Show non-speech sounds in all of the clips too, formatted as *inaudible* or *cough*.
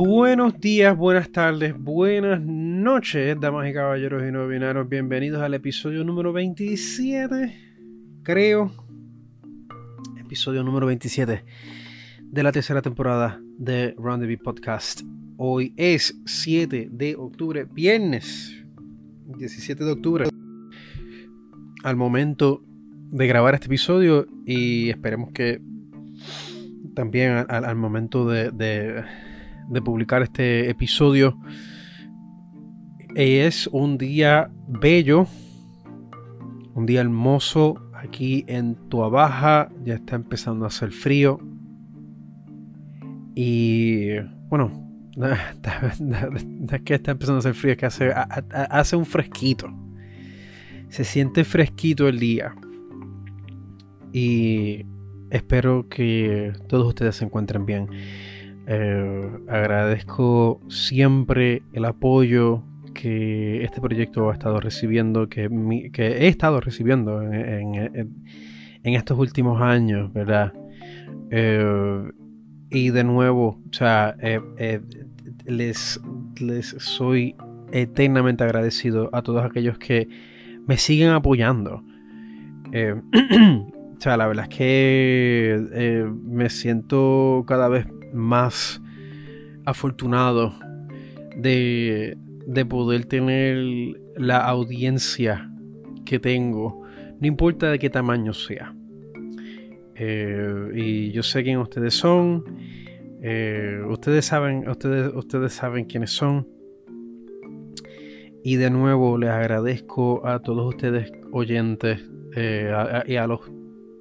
Buenos días, buenas tardes, buenas noches, damas y caballeros y no. Bienvenidos al episodio número 27, creo. Episodio número 27 de la tercera temporada de Round the Podcast. Hoy es 7 de octubre, viernes 17 de octubre. Al momento de grabar este episodio y esperemos que también al, momento de publicar este episodio. Es un día bello, un día hermoso aquí en Baja. Ya está empezando a hacer frío. Y bueno, *laughs* es que está empezando a hacer frío, es que hace, hace un fresquito. Se siente fresquito el día. Y espero que todos ustedes se encuentren bien. Eh, agradezco siempre el apoyo que este proyecto ha estado recibiendo, que, he estado recibiendo en, estos últimos años, ¿verdad? Eh, y de nuevo, o sea, eh, les, les soy eternamente agradecido a todos aquellos que me siguen apoyando. *clears throat* o la verdad es que me siento cada vez más afortunado de, poder tener la audiencia que tengo, no importa de qué tamaño sea. Eh, y yo sé quién ustedes son. Eh, ustedes saben, ustedes, ustedes saben quiénes son. Y de nuevo les agradezco a todos ustedes oyentes eh, y a los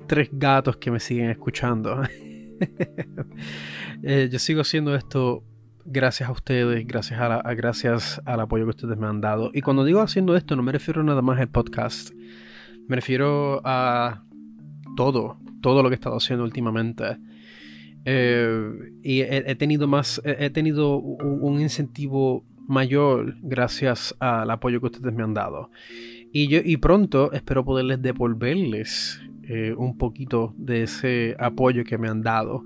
tres gatos que me siguen escuchando. *laughs* Eh, yo sigo haciendo esto gracias a ustedes, gracias, a gracias al apoyo que ustedes me han dado. Y cuando digo haciendo esto, no me refiero nada más al podcast. Me refiero a todo, todo lo que he estado haciendo últimamente. Eh, y he, tenido más, he, tenido un, incentivo mayor gracias al apoyo que ustedes me han dado. Y, yo, y pronto espero poderles devolverles eh, un poquito de ese apoyo que me han dado.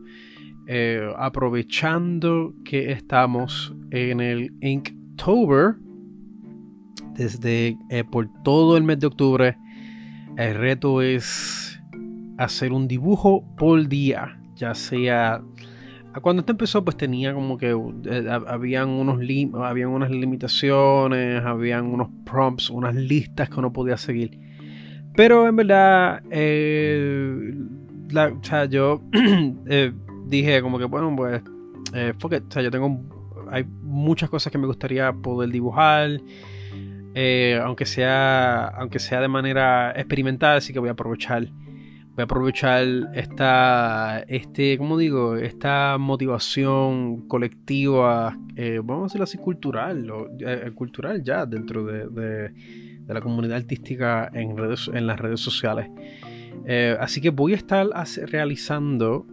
Eh, aprovechando que estamos en el Inktober, desde eh, por todo el mes de octubre, el reto es hacer un dibujo por día, ya sea cuando esto empezó pues tenía como que habían unos habían unas limitaciones, habían unos prompts, unas listas que uno podía seguir. Pero en verdad, eh, o sea, yo *clears throat* eh, dije como que, bueno, pues, eh, o sea, yo tengo, hay muchas cosas que me gustaría poder dibujar, aunque sea, aunque sea de manera experimental, así que voy a aprovechar, voy a aprovechar esta, este, ¿cómo digo? Esta motivación colectiva, vamos a decirlo así, cultural, cultural ya dentro de de la comunidad artística en, redes, en las redes sociales. Eh, así que voy a estar realizando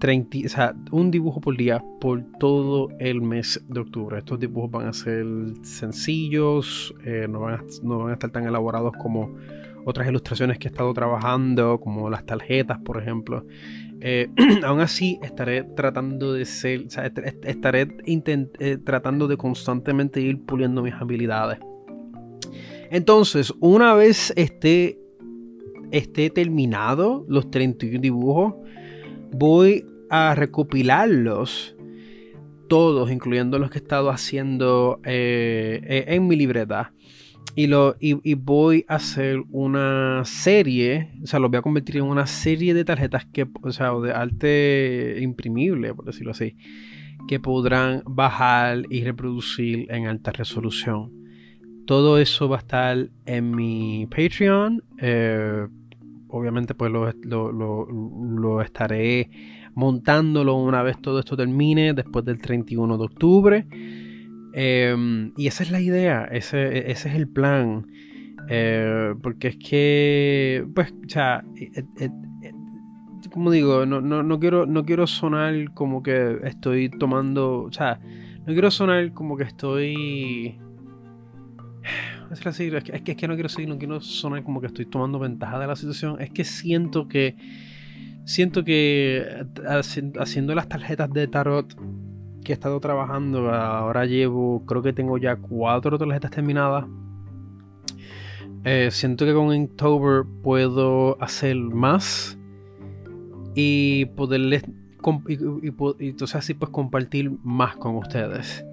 30, o sea, un dibujo por día por todo el mes de octubre. Estos dibujos van a ser sencillos, eh, no, van a, no, van a, estar tan elaborados como otras ilustraciones que he estado trabajando, como las tarjetas, por ejemplo. Eh, *clears throat* aún así, estaré tratando de ser, o sea, estaré tratando de constantemente ir puliendo mis habilidades. Entonces, una vez esté, esté terminado los 31 dibujos, voy a recopilarlos todos, incluyendo los que he estado haciendo eh, eh, en mi libreta. Y, lo, y, voy a hacer una serie, o sea, los voy a convertir en una serie de tarjetas que, o sea, de arte imprimible, por decirlo así, que podrán bajar y reproducir en alta resolución. Todo eso va a estar en mi Patreon. Eh, obviamente pues lo, estaré montándolo una vez todo esto termine, después del 31 de octubre. Em, y esa es la idea, ese, es el plan. Eh, porque es que, pues, o sea, eh, como digo, no, no, quiero, no quiero sonar como que estoy tomando, o sea, no quiero sonar como que estoy es, que, es, que, no quiero seguir, no quiero sonar como que estoy tomando ventaja de la situación. Es que siento que siento que haciendo las tarjetas de tarot que he estado trabajando, ahora llevo, creo que tengo ya cuatro tarjetas terminadas. Eh, siento que con Inktober puedo hacer más y poderles y, entonces así pues compartir más con ustedes.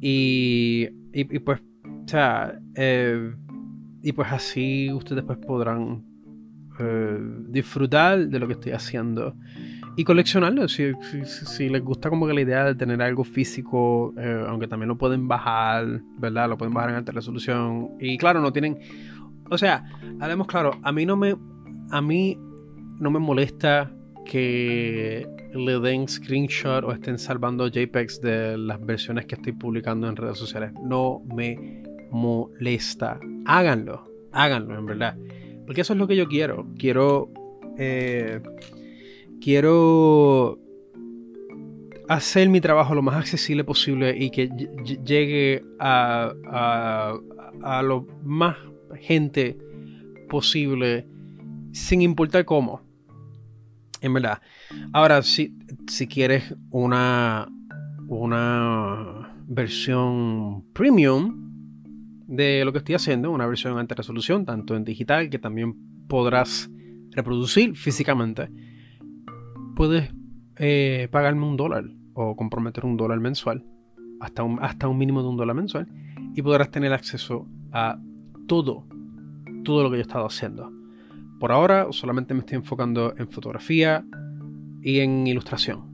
Y, y, pues, o sea, eh, y pues así ustedes pues podrán eh, disfrutar de lo que estoy haciendo y coleccionarlo. Si, si, les gusta como que la idea de tener algo físico, eh, aunque también lo pueden bajar, ¿verdad? Lo pueden bajar en alta resolución. Y claro, no tienen. O sea, hablemos claro, a mí no me. A mí no me molesta que le den screenshot o estén salvando JPEGs de las versiones que estoy publicando en redes sociales. No me molesta. Háganlo, háganlo, en verdad. Porque eso es lo que yo quiero. Quiero. Eh, quiero hacer mi trabajo lo más accesible posible y que llegue a, a, a lo más gente posible sin importar cómo. En verdad. Ahora, si, si quieres una, una versión premium de lo que estoy haciendo, una versión alta resolución, tanto en digital que también podrás reproducir físicamente, puedes eh, pagarme un dólar o comprometer un dólar mensual, hasta un, hasta un mínimo de un dólar mensual, y podrás tener acceso a todo, todo lo que yo he estado haciendo. Por ahora solamente me estoy enfocando en fotografía y en ilustración.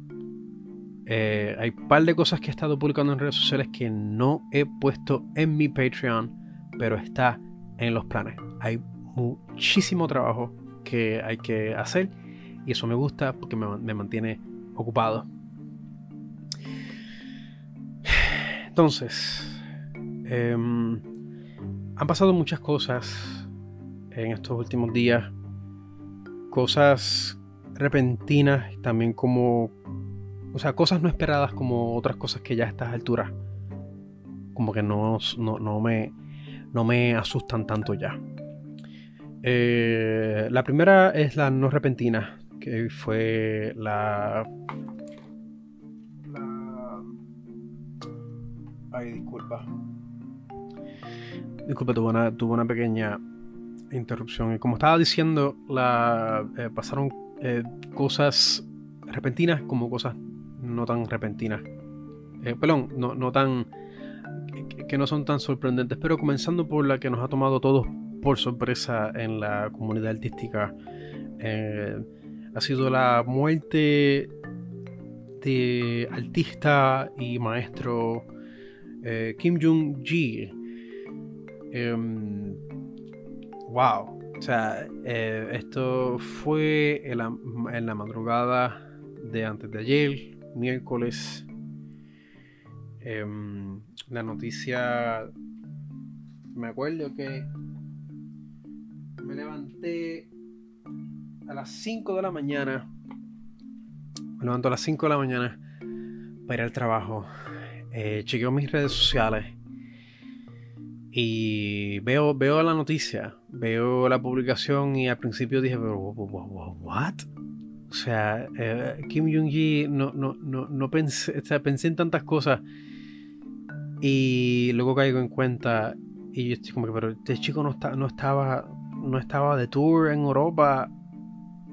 Eh, hay un par de cosas que he estado publicando en redes sociales que no he puesto en mi Patreon, pero está en los planes. Hay muchísimo trabajo que hay que hacer y eso me gusta porque me, mantiene ocupado. Entonces, em, han pasado muchas cosas en estos últimos días cosas repentinas, también como, o sea, cosas no esperadas como otras cosas que ya a estas alturas, como que no, no, me, no me asustan tanto ya. Eh, la primera es la no repentina, que fue la... la... Ay, disculpa. Disculpa, tuve una, tuve una pequeña interrupción. Y como estaba diciendo, la, eh, pasaron eh, cosas repentinas como cosas no tan repentinas. Eh, perdón, no, no tan. Que, no son tan sorprendentes, pero comenzando por la que nos ha tomado todos por sorpresa en la comunidad artística. ha sido la muerte de artista y maestro Kim Jong-ji. Em, wow. O sea, eh, esto fue en la, madrugada de antes de ayer, miércoles. Em, la noticia. Me acuerdo que me levanté a las 5 de la mañana. Me levanto a las 5 de la mañana para ir al trabajo. Eh, chequeo mis redes sociales y veo, veo la noticia, veo la publicación y al principio dije, ¿what? O sea, eh, Kim Jong-gi no, no, no, no pensé, o sea, pensé en tantas cosas y luego caigo en cuenta y yo estoy como que, pero este chico no, está, no, estaba, no estaba de tour en Europa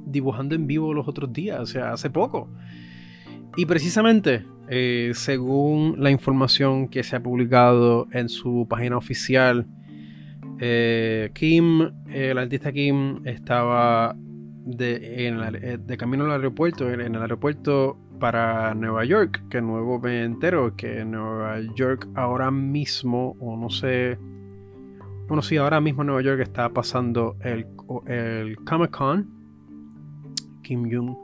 dibujando en vivo los otros días, o sea, hace poco. Y precisamente, eh, según la información que se ha publicado en su página oficial, eh, Kim, el artista Kim, estaba de, eh, de camino al aeropuerto, en, el aeropuerto para Nueva York, que nuevo me entero que en Nueva York ahora mismo, o no sé, bueno, sí, ahora mismo en Nueva York está pasando el, el Comic Con. Kim Jong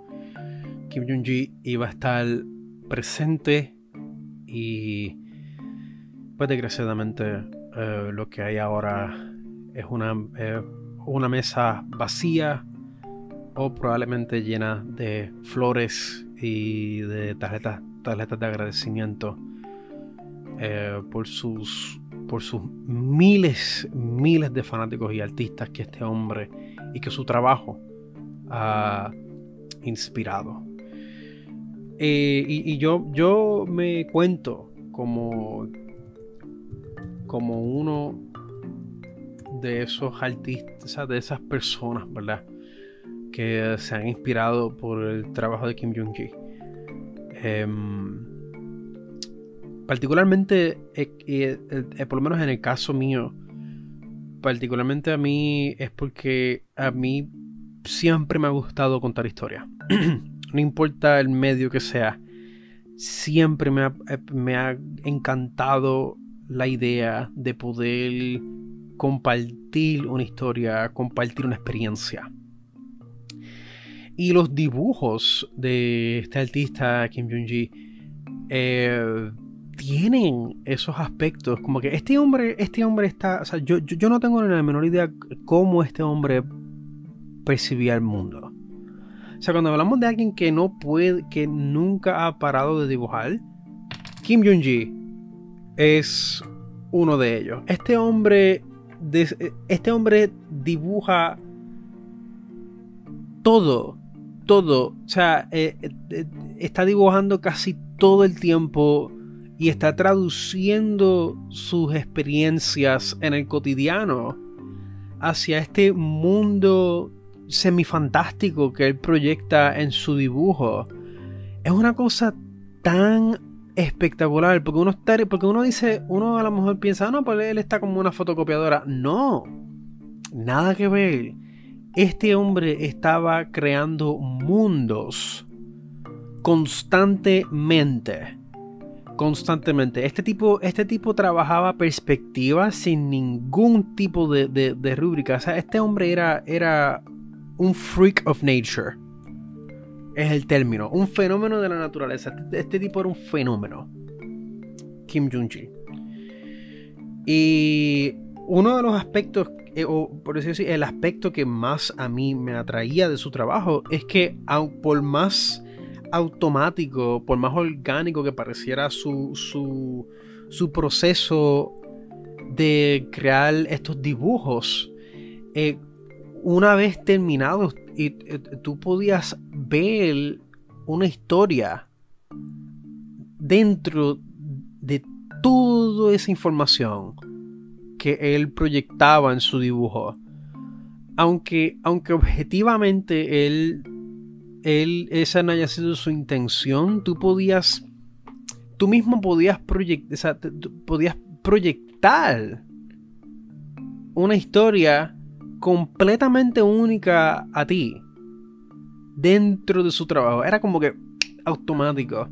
Kim Jong-ji iba a estar presente y pues desgraciadamente eh, lo que hay ahora es una, eh, una mesa vacía o probablemente llena de flores y de tarjetas, tarjetas de agradecimiento eh, por sus por sus miles, miles de fanáticos y artistas que este hombre y que su trabajo ha inspirado. Eh, y, yo, yo me cuento como, como uno de esos artistas, de esas personas, ¿verdad? Que se han inspirado por el trabajo de Kim Jong-gi. Em, particularmente, eh, eh, por lo menos en el caso mío, particularmente a mí es porque a mí siempre me ha gustado contar historias. *clears throat* no importa el medio que sea, siempre eh, me ha encantado la idea de poder compartir una historia, compartir una experiencia. Y los dibujos de este artista Kim Jong-ji eh, tienen esos aspectos. Como que este hombre, este hombre está. Yo, yo, no tengo ni la menor idea cómo este hombre percibía el mundo. O sea, cuando hablamos de alguien que no puede, que nunca ha parado de dibujar, Kim Jong-ji es uno de ellos. Este hombre, este hombre dibuja todo todo. O sea, eh, eh, está dibujando casi todo el tiempo y está traduciendo sus experiencias en el cotidiano hacia este mundo semifantástico que él proyecta en su dibujo. Es una cosa tan espectacular porque uno está, porque uno dice, uno a lo mejor piensa, ah, no, pues él está como una fotocopiadora. No, nada que ver este hombre estaba creando mundos constantemente. Constantemente. Este tipo, este tipo trabajaba perspectivas sin ningún tipo de, rúbrica. O sea, este hombre era, era un freak of nature. Es el término. Un fenómeno de la naturaleza. Este, este tipo era un fenómeno. Kim Jong-ji. Y uno de los aspectos eh, o por decirlo así, el aspecto que más a mí me atraía de su trabajo es que por más automático, por más orgánico que pareciera su, su, proceso de crear estos dibujos, eh, una vez terminados, y, eh, tú podías ver una historia dentro de toda esa información que él proyectaba en su dibujo. Aunque, aunque objetivamente él, él, esa no haya sido su intención, tú podías, tú mismo podías, podías proyectar una historia completamente única a ti dentro de su trabajo. Era como que automático.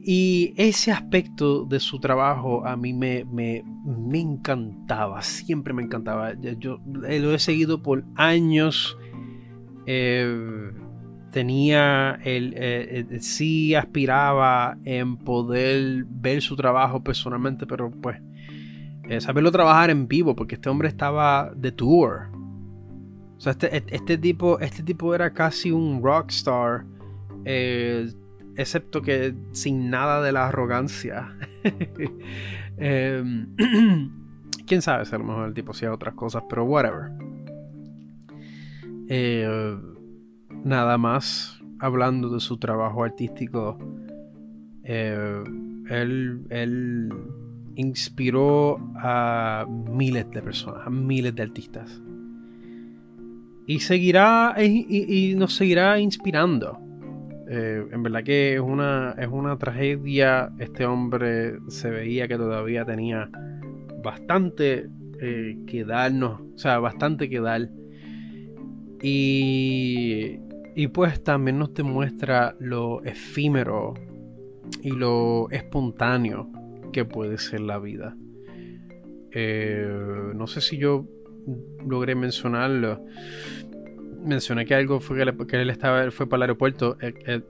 Y ese aspecto de su trabajo a mí me, me, encantaba, siempre me encantaba. Yo, lo he seguido por años. Eh, tenía, el, eh, eh, sí aspiraba en poder ver su trabajo personalmente, pero pues saberlo trabajar en vivo, porque este hombre estaba de tour. O sea, este, este tipo, este tipo era casi un rockstar excepto que sin nada de la arrogancia. *laughs* Em, *clears throat* quién sabe si a lo mejor el tipo hacía otras cosas, pero whatever. Eh, nada más hablando de su trabajo artístico, eh, él, él, inspiró a miles de personas, a miles de artistas. Y seguirá y nos seguirá inspirando. Eh, en verdad que es una, es una tragedia. Este hombre se veía que todavía tenía bastante eh, que darnos, o sea, bastante que dar. Y, y pues también nos demuestra lo efímero y lo espontáneo que puede ser la vida. Eh, no sé si yo logré mencionarlo mencioné que algo fue que, él estaba fue para el aeropuerto. Eh, eh,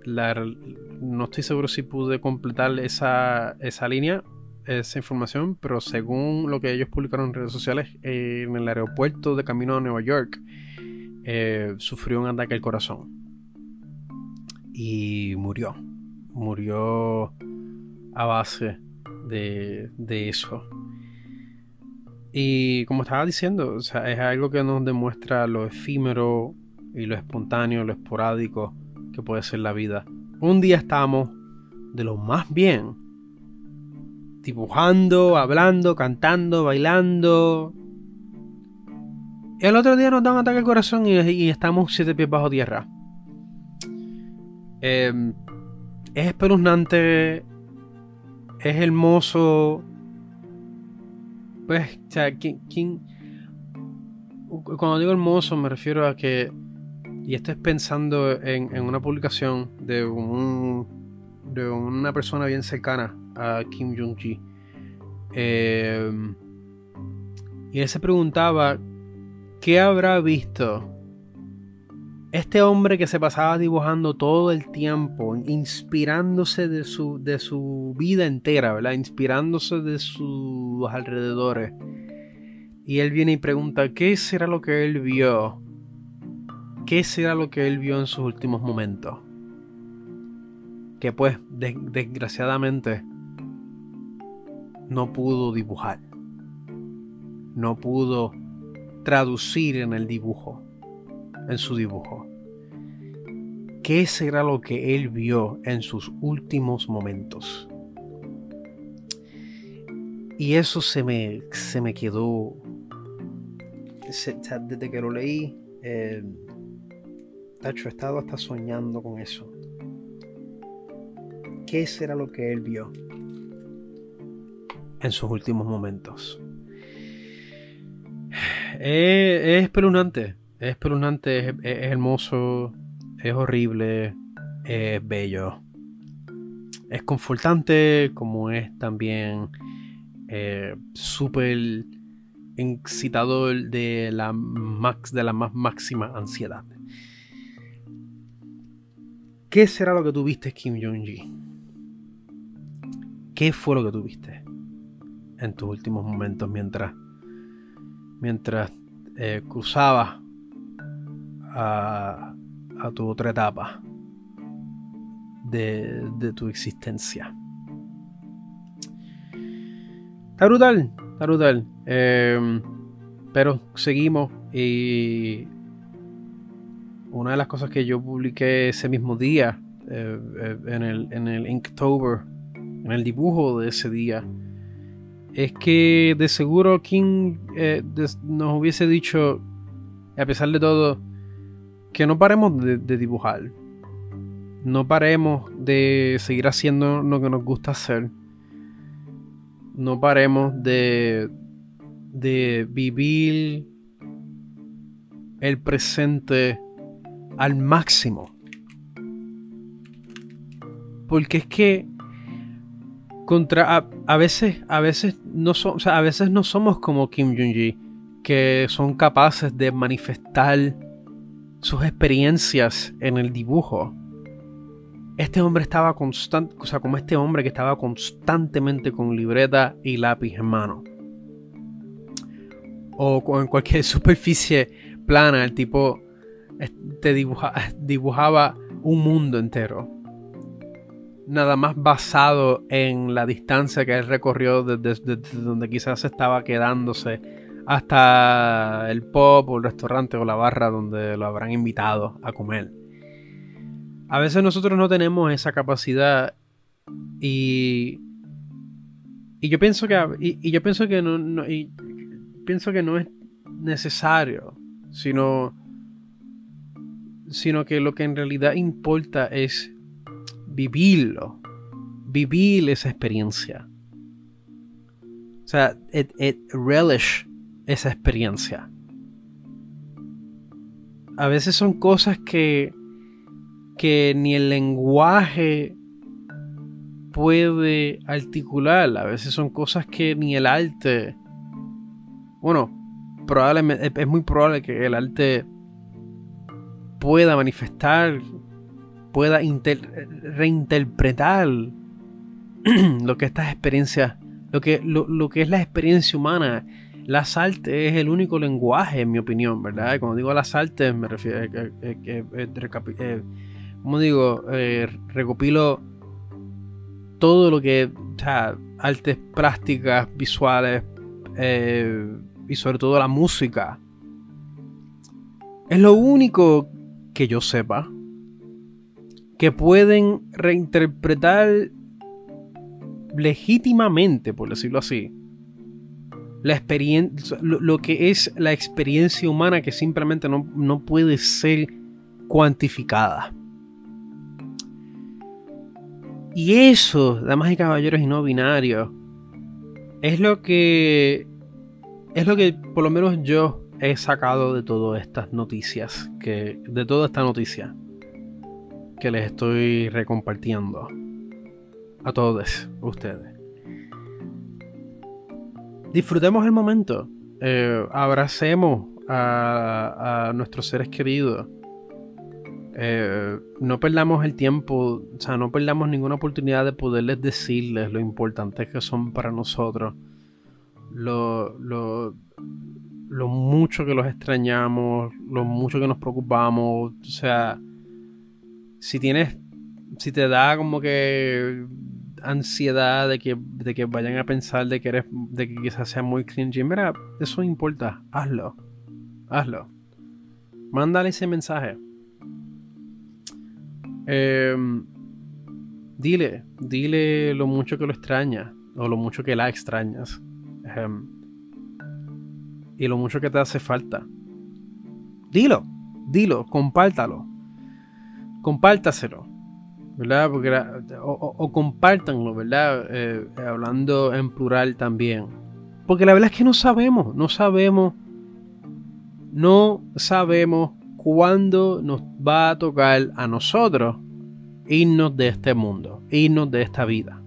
no estoy seguro si pude completar esa, esa línea, esa información, pero según lo que ellos publicaron en redes sociales, en el aeropuerto de camino a Nueva York, eh, sufrió un ataque al corazón y murió. Murió a base de, de eso. Y como estaba diciendo, es algo que nos demuestra lo efímero y lo espontáneo, lo esporádico que puede ser la vida. Un día estábamos de lo más bien, dibujando, hablando, cantando, bailando. Y el otro día nos da un ataque al corazón y, estamos siete pies bajo tierra. Em, es espeluznante, es hermoso. Pues, o sea, ¿quién, cuando digo hermoso me refiero a que, y esto es pensando en, en una publicación de, un, de una persona bien cercana a Kim Jong-ji. Eh, y él se preguntaba, ¿qué habrá visto este hombre que se pasaba dibujando todo el tiempo, inspirándose de su, de su vida entera, ¿verdad? Inspirándose de sus alrededores. Y él viene y pregunta, ¿qué será lo que él vio? ¿Qué será lo que él vio en sus últimos momentos? Que pues, desgraciadamente, no pudo dibujar. No pudo traducir en el dibujo, en su dibujo. ¿Qué será lo que él vio en sus últimos momentos? Y eso se me, se me quedó. desde que lo leí, eh, he estado hasta soñando con eso. ¿Qué será lo que él vio en sus últimos momentos? *sighs* Es, espeluznante, es espeluznante, es, hermoso, es horrible, es bello. Es confortante como es también eh, súper excitador de la, más máxima ansiedad. ¿Qué será lo que tuviste, Kim Jong-ji? ¿Qué fue lo que tuviste en tus últimos momentos mientras, mientras eh, cruzabas a, tu otra etapa de, tu existencia? Está brutal, está brutal. Em, pero seguimos y una de las cosas que yo publiqué ese mismo día eh, eh, en, el, en el Inktober en el dibujo de ese día, es que de seguro King eh, nos hubiese dicho, a pesar de todo, que no paremos de, dibujar. No paremos de seguir haciendo lo que nos gusta hacer. No paremos de, de vivir el presente al máximo. Porque es que contra a, veces a veces no son, a veces no somos como Kim Jong-ji que son capaces de manifestar sus experiencias en el dibujo. Este hombre estaba constante, o sea, como este hombre que estaba constantemente con libreta y lápiz en mano. O en cualquier *laughs* superficie plana, el tipo te dibujaba un mundo entero nada más basado en la distancia que él recorrió desde, donde quizás estaba quedándose hasta el pop o el restaurante o la barra donde lo habrán invitado a comer. A veces nosotros no tenemos esa capacidad y y yo pienso que y, yo pienso que no, pienso que no es necesario, sino sino que lo que en realidad importa es vivirlo, vivir esa experiencia. O sea, relish esa experiencia. A veces son cosas que, que ni el lenguaje puede articular. A veces son cosas que ni el arte. Bueno, probablemente es muy probable que el arte pueda manifestar pueda reinterpretar *clears throat* lo que estas experiencias, lo que, lo, que es la experiencia humana. Las artes es el único lenguaje, en mi opinión, ¿verdad? Cuando digo las artes, me refiero, eh, eh, eh, como digo, recopilo todo lo que, o sea, artes plásticas, visuales y sobre todo la música. Es lo único que yo sepa, que pueden reinterpretar legítimamente, por decirlo así, la experiencia, lo, que es la experiencia humana que simplemente no, no puede ser cuantificada. Y eso, damas y caballeros y no binarios, es lo que es lo que por lo menos yo he sacado de todas estas noticias, que de toda esta noticia que les estoy recompartiendo a todos ustedes. Disfrutemos el momento, eh, abracemos a, nuestros seres queridos. Eh, no perdamos el tiempo, o sea, no perdamos ninguna oportunidad de poderles decirles lo importantes que son para nosotros, lo, lo, lo mucho que los extrañamos, lo mucho que nos preocupamos, o sea, si tienes, si te da como que ansiedad de que, de que vayan a pensar de que eres, de que quizás sea muy cringy, mira, eso importa, hazlo, hazlo. Mándale ese mensaje. Em, dile, dile lo mucho que lo extraña o lo mucho que la extrañas. Em, y lo mucho que te hace falta. Dilo, dilo, compártalo compártaselo, ¿verdad? Porque o, compártanlo, ¿verdad? Eh, hablando en plural también. Porque la verdad es que no sabemos, no sabemos, no sabemos cuándo nos va a tocar a nosotros irnos de este mundo, irnos de esta vida.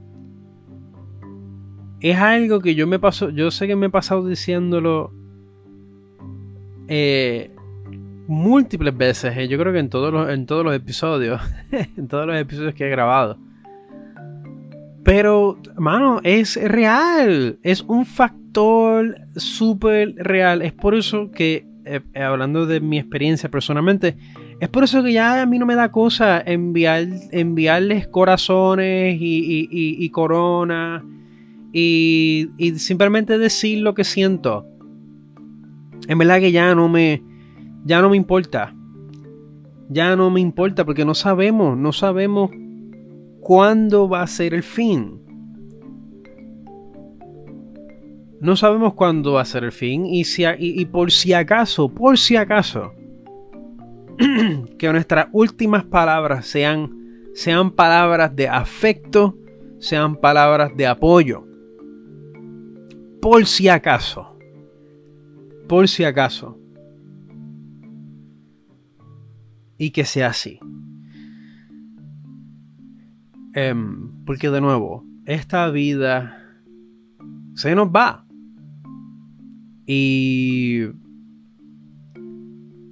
Es algo que yo me paso, yo sé que me he pasado diciéndolo eh, múltiples veces, eh, yo creo que en todos los, en todos los episodios, *laughs* en todos los episodios que he grabado. Pero, mano, es real, es un factor súper real. Es por eso que, eh, eh, hablando de mi experiencia personalmente, es por eso que ya a mí no me da cosa enviar, enviarles corazones y, y, corona y simplemente decir lo que siento. En verdad que ya no me ya no me importa. Ya no me importa porque no sabemos, no sabemos cuándo va a ser el fin. No sabemos cuándo va a ser el fin y, si, y, por si acaso, por si acaso, *clears throat* que nuestras últimas palabras sean, sean palabras de afecto, sean palabras de apoyo. Por si acaso. Por si acaso. Y que sea así. Em, porque de nuevo, esta vida se nos va. Y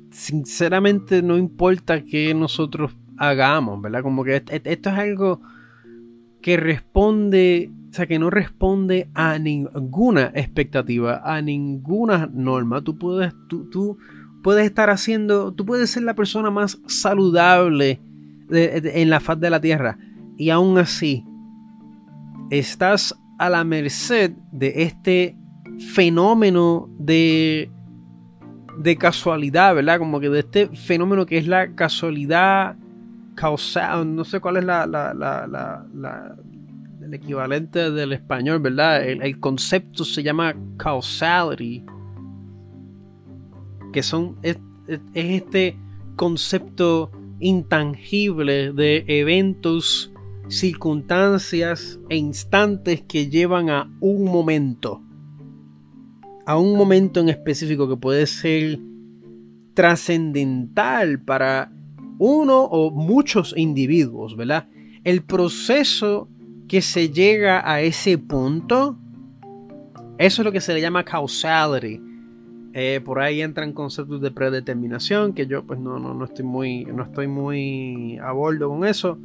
sinceramente no importa que nosotros hagamos, ¿verdad? Como que esto es algo que responde, o sea, que no responde a ninguna expectativa, a ninguna norma. Tú puedes, tú puedes estar haciendo, tú puedes ser la persona más saludable en la faz de la tierra y aún así estás a la merced de este fenómeno de de casualidad, ¿verdad? Como que de este fenómeno que es la casualidad causal, no sé cuál es la, el equivalente del español, ¿verdad? El, el concepto se llama causality que son es, este concepto intangible de eventos, circunstancias e instantes que llevan a un momento. A un momento en específico que puede ser trascendental para uno o muchos individuos, ¿verdad? El proceso que se llega a ese punto, eso es lo que se le llama causality. Eh, por ahí entran conceptos de predeterminación, que yo pues no, no, no, estoy muy, no estoy muy a bordo con eso.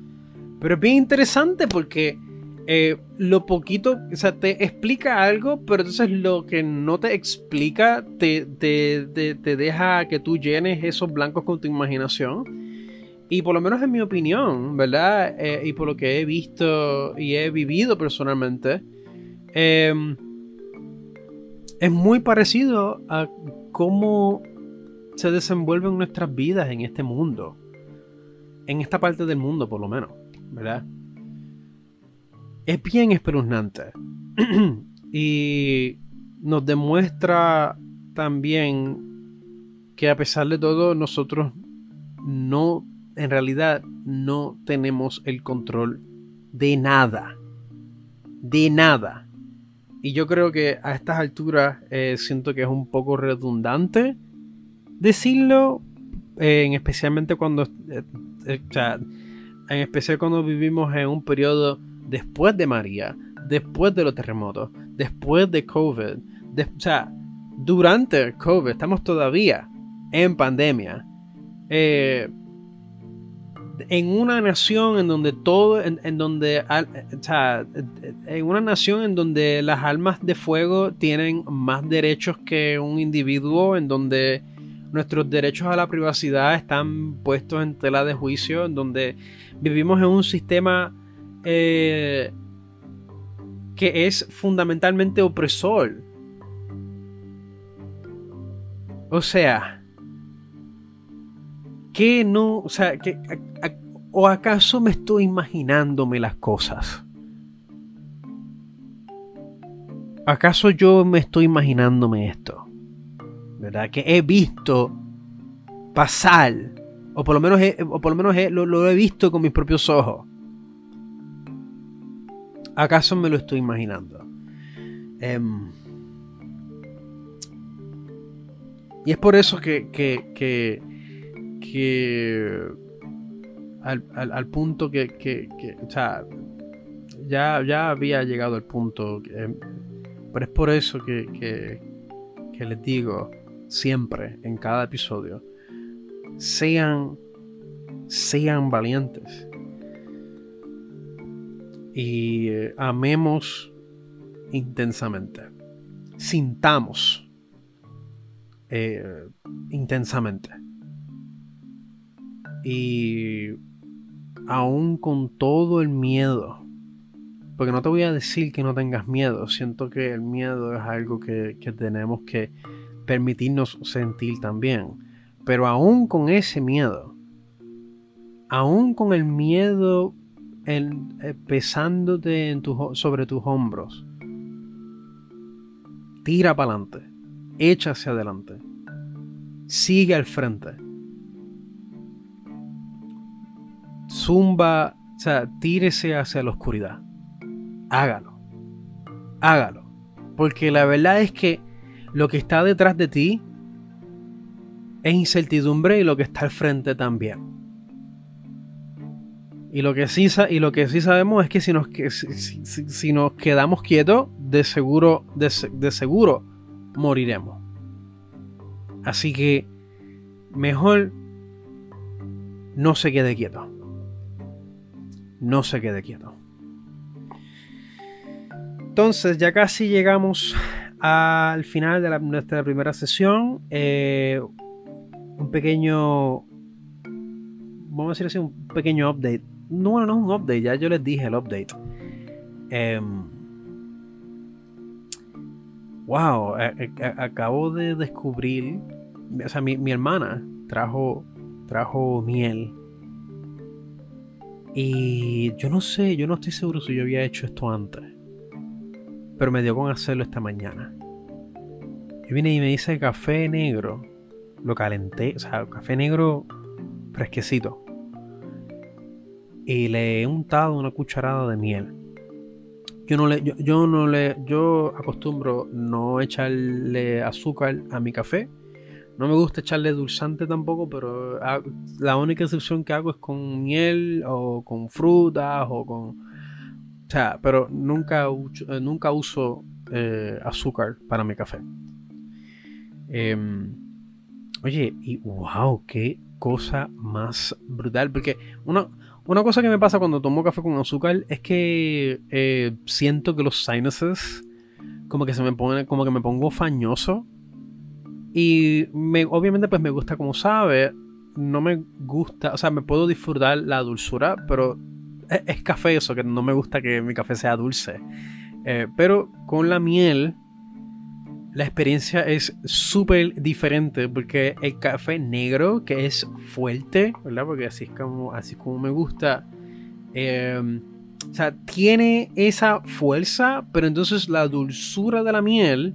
Pero es bien interesante porque eh, lo poquito, o sea, te explica algo, pero entonces lo que no te explica te, te, te, deja que tú llenes esos blancos con tu imaginación. Y por lo menos en mi opinión, ¿verdad? Eh, y por lo que he visto y he vivido personalmente, es muy parecido a cómo se desenvuelven nuestras vidas en este mundo. en esta parte del mundo por lo menos, ¿verdad? Es bien espeluznante. *clears throat* y nos demuestra también que a pesar de todo nosotros no, en realidad no tenemos el control de nada. De nada. Y yo creo que a estas alturas eh, siento que es un poco redundante decirlo, eh, en especialmente cuando, eh, en especial cuando vivimos en un periodo después de María, después de los terremotos, después de COVID, o sea, durante COVID, estamos todavía en pandemia. En una nación en donde todo, en, donde, o sea, en una nación en donde las almas de fuego tienen más derechos que un individuo, en donde nuestros derechos a la privacidad están puestos en tela de juicio, en donde vivimos en un sistema eh, que es fundamentalmente opresor. O sea, que no, o sea, que, o acaso me estoy imaginándome las cosas? ¿Acaso yo me estoy imaginándome esto? ¿Verdad? Que he visto pasar, o por lo menos, o por lo, menos lo, he visto con mis propios ojos. ¿Acaso me lo estoy imaginando? Em, y es por eso que que al, punto que, o sea, ya, ya había llegado el punto, pero es por eso que, que les digo siempre, en cada episodio, sean, sean valientes y eh, amemos intensamente, sintamos eh, intensamente. Y aún con todo el miedo, porque no te voy a decir que no tengas miedo, siento que el miedo es algo que, tenemos que permitirnos sentir también. Pero aún con ese miedo, aún con el miedo eh, pesándote sobre tus hombros, tira para adelante, echa hacia adelante, sigue al frente zumba, o sea, tírese hacia la oscuridad. Hágalo. Hágalo. Porque la verdad es que lo que está detrás de ti es incertidumbre y lo que está al frente también. Y lo que sí, y lo que sí sabemos es que si nos, quedamos quietos, de seguro, de seguro moriremos. Así que mejor no se quede quieto no se quede quieto. Entonces, ya casi llegamos al final de nuestra primera sesión. Eh, un pequeño. Vamos a decir así, un pequeño update. No, no, no un update, ya yo les dije el update. Em, wow, acabo de descubrir. O sea, mi, mi hermana trajo, trajo miel y yo no sé, yo no estoy seguro si yo había hecho esto antes. Pero me dio con hacerlo esta mañana. Yo vine y me hice café negro. Lo calenté, o sea, café negro fresquecito. Y le he untado una cucharada de miel. Yo no le, yo no le, yo acostumbro no echarle azúcar a mi café no me gusta echarle dulzante tampoco, pero la única excepción que hago es con miel o con frutas o con... O sea, pero nunca, eh, nunca uso eh, azúcar para mi café. Em, oye, y wow, qué cosa más brutal. Porque una, una cosa que me pasa cuando tomo café con azúcar es que eh, siento que los sinuses como que se me pone, como que me pongo fañoso y me, obviamente pues me gusta como sabe. No me gusta, o sea, me puedo disfrutar la dulzura, pero es, café eso, que no me gusta que mi café sea dulce. Eh, pero con la miel, la experiencia es súper diferente porque el café negro, que es fuerte, ¿verdad? Porque así es como, así como me gusta. Em, o sea, tiene esa fuerza, pero entonces la dulzura de la miel,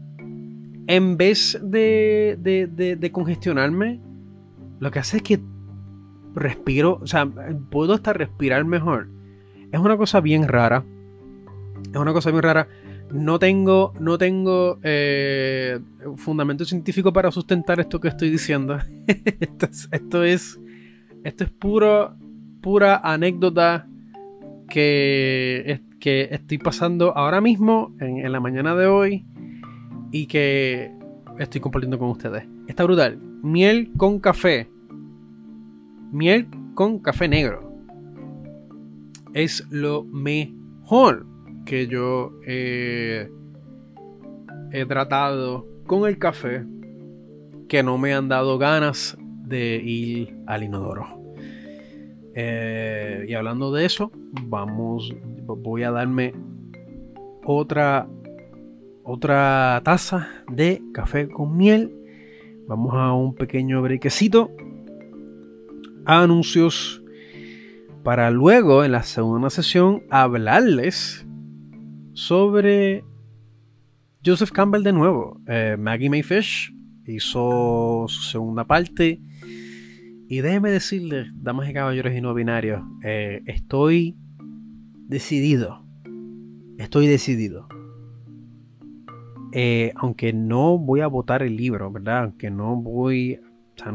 en vez de, de, de congestionarme, lo que hace es que respiro, o sea, puedo hasta respirar mejor. Es una cosa bien rara. Es una cosa bien rara. No tengo, no tengo eh, fundamento científico para sustentar esto que estoy diciendo. *laughs* esto, es, esto es, puro, pura anécdota que, que estoy pasando ahora mismo, en la mañana de hoy, y que estoy compartiendo con ustedes. Está brutal. Miel con café. Miel con café negro. Es lo mejor que yo he tratado con el café que no me han dado ganas de ir al inodoro. Eh, y hablando de eso, vamos, voy a darme otra otra taza de café con miel. Vamos a un pequeño brequecito. Anuncios para luego en la segunda sesión hablarles sobre Joseph Campbell de nuevo. Eh, Maggie Mayfish hizo su segunda parte. Y déjeme decirles, damas y caballeros y no binarios, eh, estoy decidido. Estoy decidido. Eh, aunque no voy a votar el libro, ¿verdad? Aunque no voy. O sea,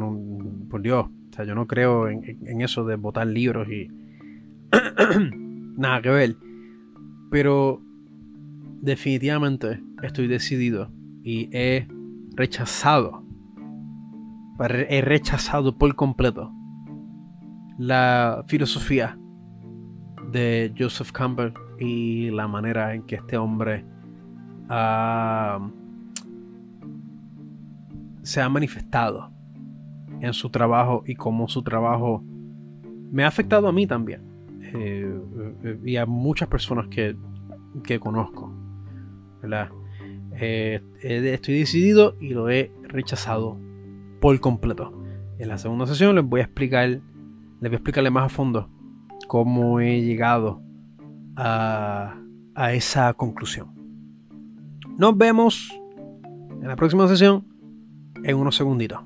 por Dios. O sea, yo no creo en eso de votar libros y. *coughs* Nada que ver. Pero definitivamente estoy decidido y he rechazado, he rechazado por completo la filosofía de Joseph Campbell y la manera en que este hombre se ha manifestado en su trabajo y cómo su trabajo me ha afectado a mí también eh, eh, y a muchas personas que, que conozco. Eh, estoy decidido y lo he rechazado por completo. En la segunda sesión les voy a explicar, les voy a explicarle más a fondo cómo he llegado a, a esa conclusión. Nos vemos en la próxima sesión en unos segunditos.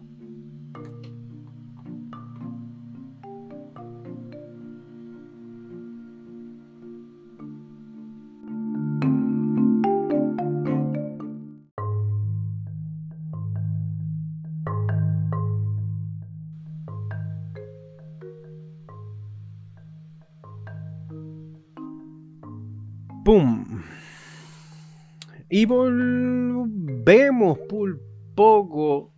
Y volvemos por poco.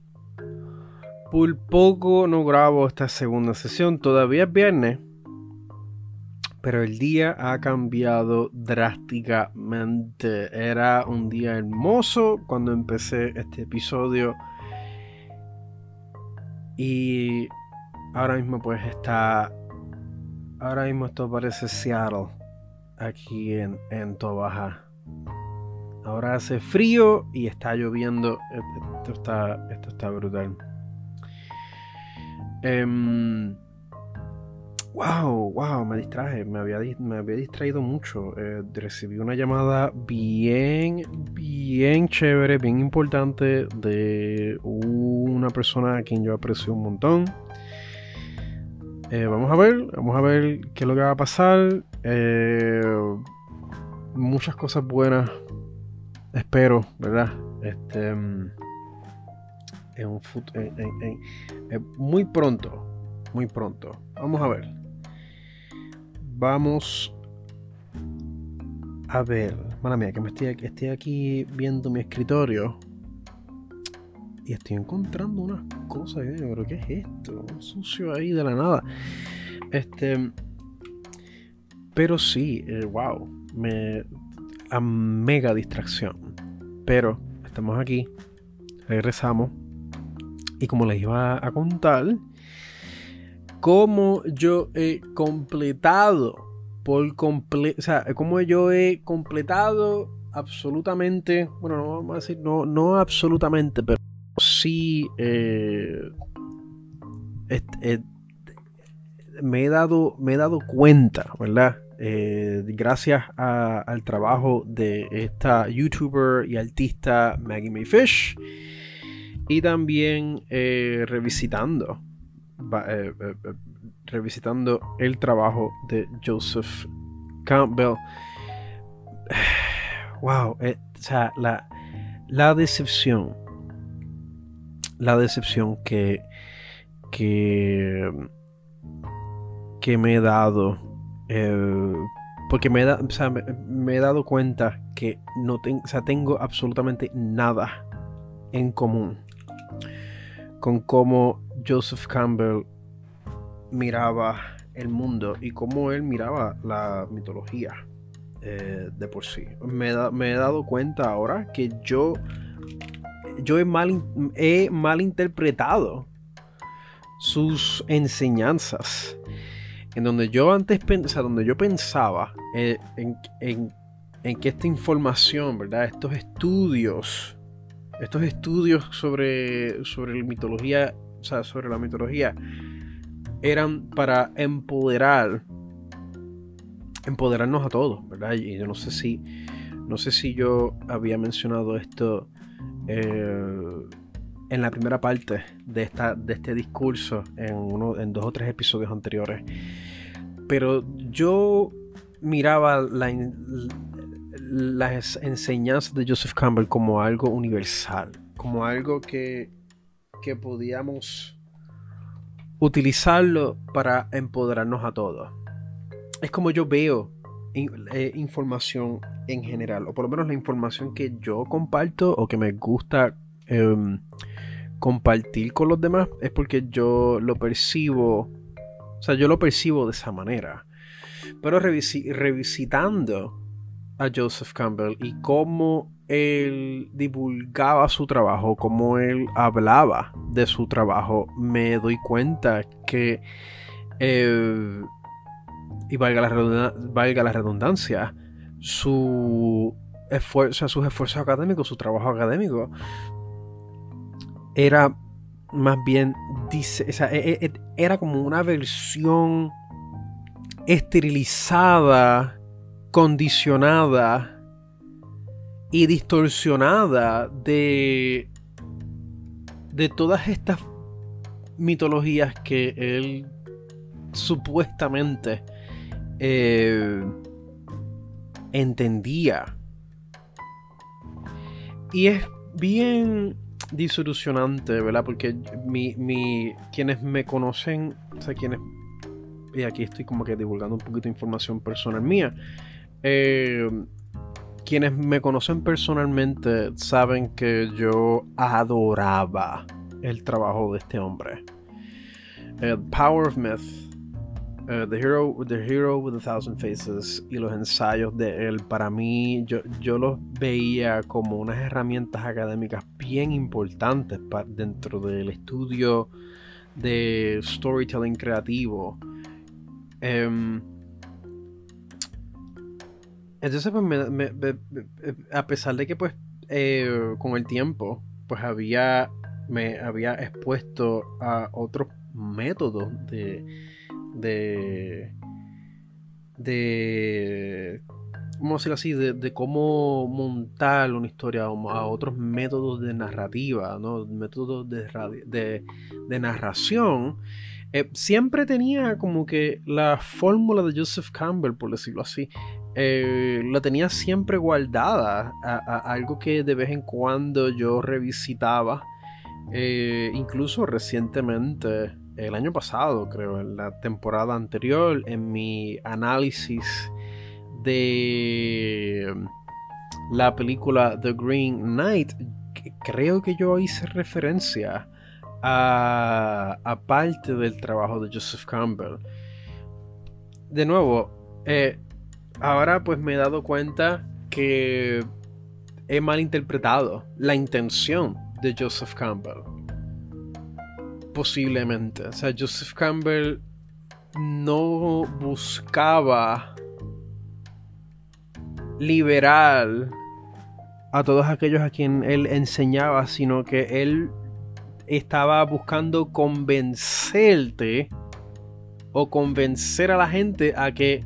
Por poco no grabo esta segunda sesión. Todavía es viernes. Pero el día ha cambiado drásticamente. Era un día hermoso cuando empecé este episodio. Y ahora mismo pues está... Ahora mismo esto parece Seattle aquí en, en Tobaja. Ahora hace frío y está lloviendo. Esto está, esto está brutal. wow, em, wow, me distraje. Me había, me había distraído mucho. Eh, recibí una llamada bien, bien chévere, bien importante de una persona a quien yo aprecio un montón. Eh, vamos a ver, vamos a ver qué es lo que va a pasar. Eh, muchas cosas buenas. Espero, ¿verdad? Este. En un muy pronto. Muy pronto. Vamos a ver. Vamos a ver. Mala mía, que me estoy, estoy aquí viendo mi escritorio. Y estoy encontrando unas cosas. Pero ¿qué es esto? Un sucio ahí de la nada. Este. Pero sí, eh, wow. Me. A mega distracción. Pero estamos aquí. Regresamos. Y como les iba a contar. Como yo he completado. Por completo. O sea, como yo he completado absolutamente, bueno, no vamos a decir, no, no absolutamente, pero sí eh, me, he dado, me he dado cuenta, ¿verdad? Eh, gracias al trabajo de esta youtuber y artista Maggie May Fish. Y también eh, revisitando revisitando el trabajo de Joseph Campbell. *sighs* Wow, o sea, la, la decepción, la decepción que, que, que me he dado, eh, porque me, he dado cuenta que no tengo, o sea, tengo absolutamente nada en común con cómo Joseph Campbell miraba el mundo y cómo él miraba la mitología. Eh, de por sí. Me, he dado cuenta ahora que yo, yo he, mal, he malinterpretado sus enseñanzas. En donde yo antes pensaba, donde yo pensaba eh, en, que esta información, ¿verdad? Estos estudios, estos estudios sobre, sobre la mitología, o sea, sobre la mitología, eran para empoderar empoderarnos a todos, ¿verdad? Y yo no sé si, no sé si yo había mencionado esto eh, en la primera parte de, esta, de este discurso, en, uno, en dos o tres episodios anteriores, pero yo miraba la, las enseñanzas de Joseph Campbell como algo universal, como algo que, que podíamos utilizarlo para empoderarnos a todos. Es como yo veo eh, información en general, o por lo menos la información que yo comparto o que me gusta em, compartir con los demás, es porque yo lo percibo, o sea, yo lo percibo de esa manera. Pero revisitando a Joseph Campbell y cómo él divulgaba su trabajo, cómo él hablaba de su trabajo, me doy cuenta que eh, y valga la, valga la redundancia, su esfuerzo, sus esfuerzos académicos, su trabajo académico, era más bien, dice, e, e, e, era como una versión esterilizada, condicionada y distorsionada de, de todas estas mitologías que él supuestamente eh, entendía. Y es bien disolucionante, ¿verdad? Porque mi, mi, quienes me conocen, o sea, quienes... Y aquí estoy como que divulgando un poquito de información personal mía. Eh, quienes me conocen personalmente saben que yo adoraba el trabajo de este hombre. Power of Myth eh, The, Hero, The Hero with a Thousand Faces y los ensayos de él, para mí, yo, yo los veía como unas herramientas académicas bien importantes dentro del estudio de storytelling creativo. Em, entonces, pues, a pesar de que, pues, eh, con el tiempo, pues había, me había expuesto a otros métodos de de, de ¿cómo decirlo así? De, cómo montar una historia a otros métodos de narrativa, ¿no? métodos de, de, narración, eh, siempre tenía como que la fórmula de Joseph Campbell, por decirlo así, eh, la tenía siempre guardada, a, algo que de vez en cuando yo revisitaba, eh, incluso recientemente el año pasado, creo, en la temporada anterior, en mi análisis de la película The Green Knight, creo que yo hice referencia a, parte del trabajo de Joseph Campbell. De nuevo, eh, ahora pues me he dado cuenta que he malinterpretado la intención de Joseph Campbell posiblemente. O sea, Joseph Campbell no buscaba liberar a todos aquellos a quien él enseñaba, sino que él estaba buscando convencerte o convencer a la gente a que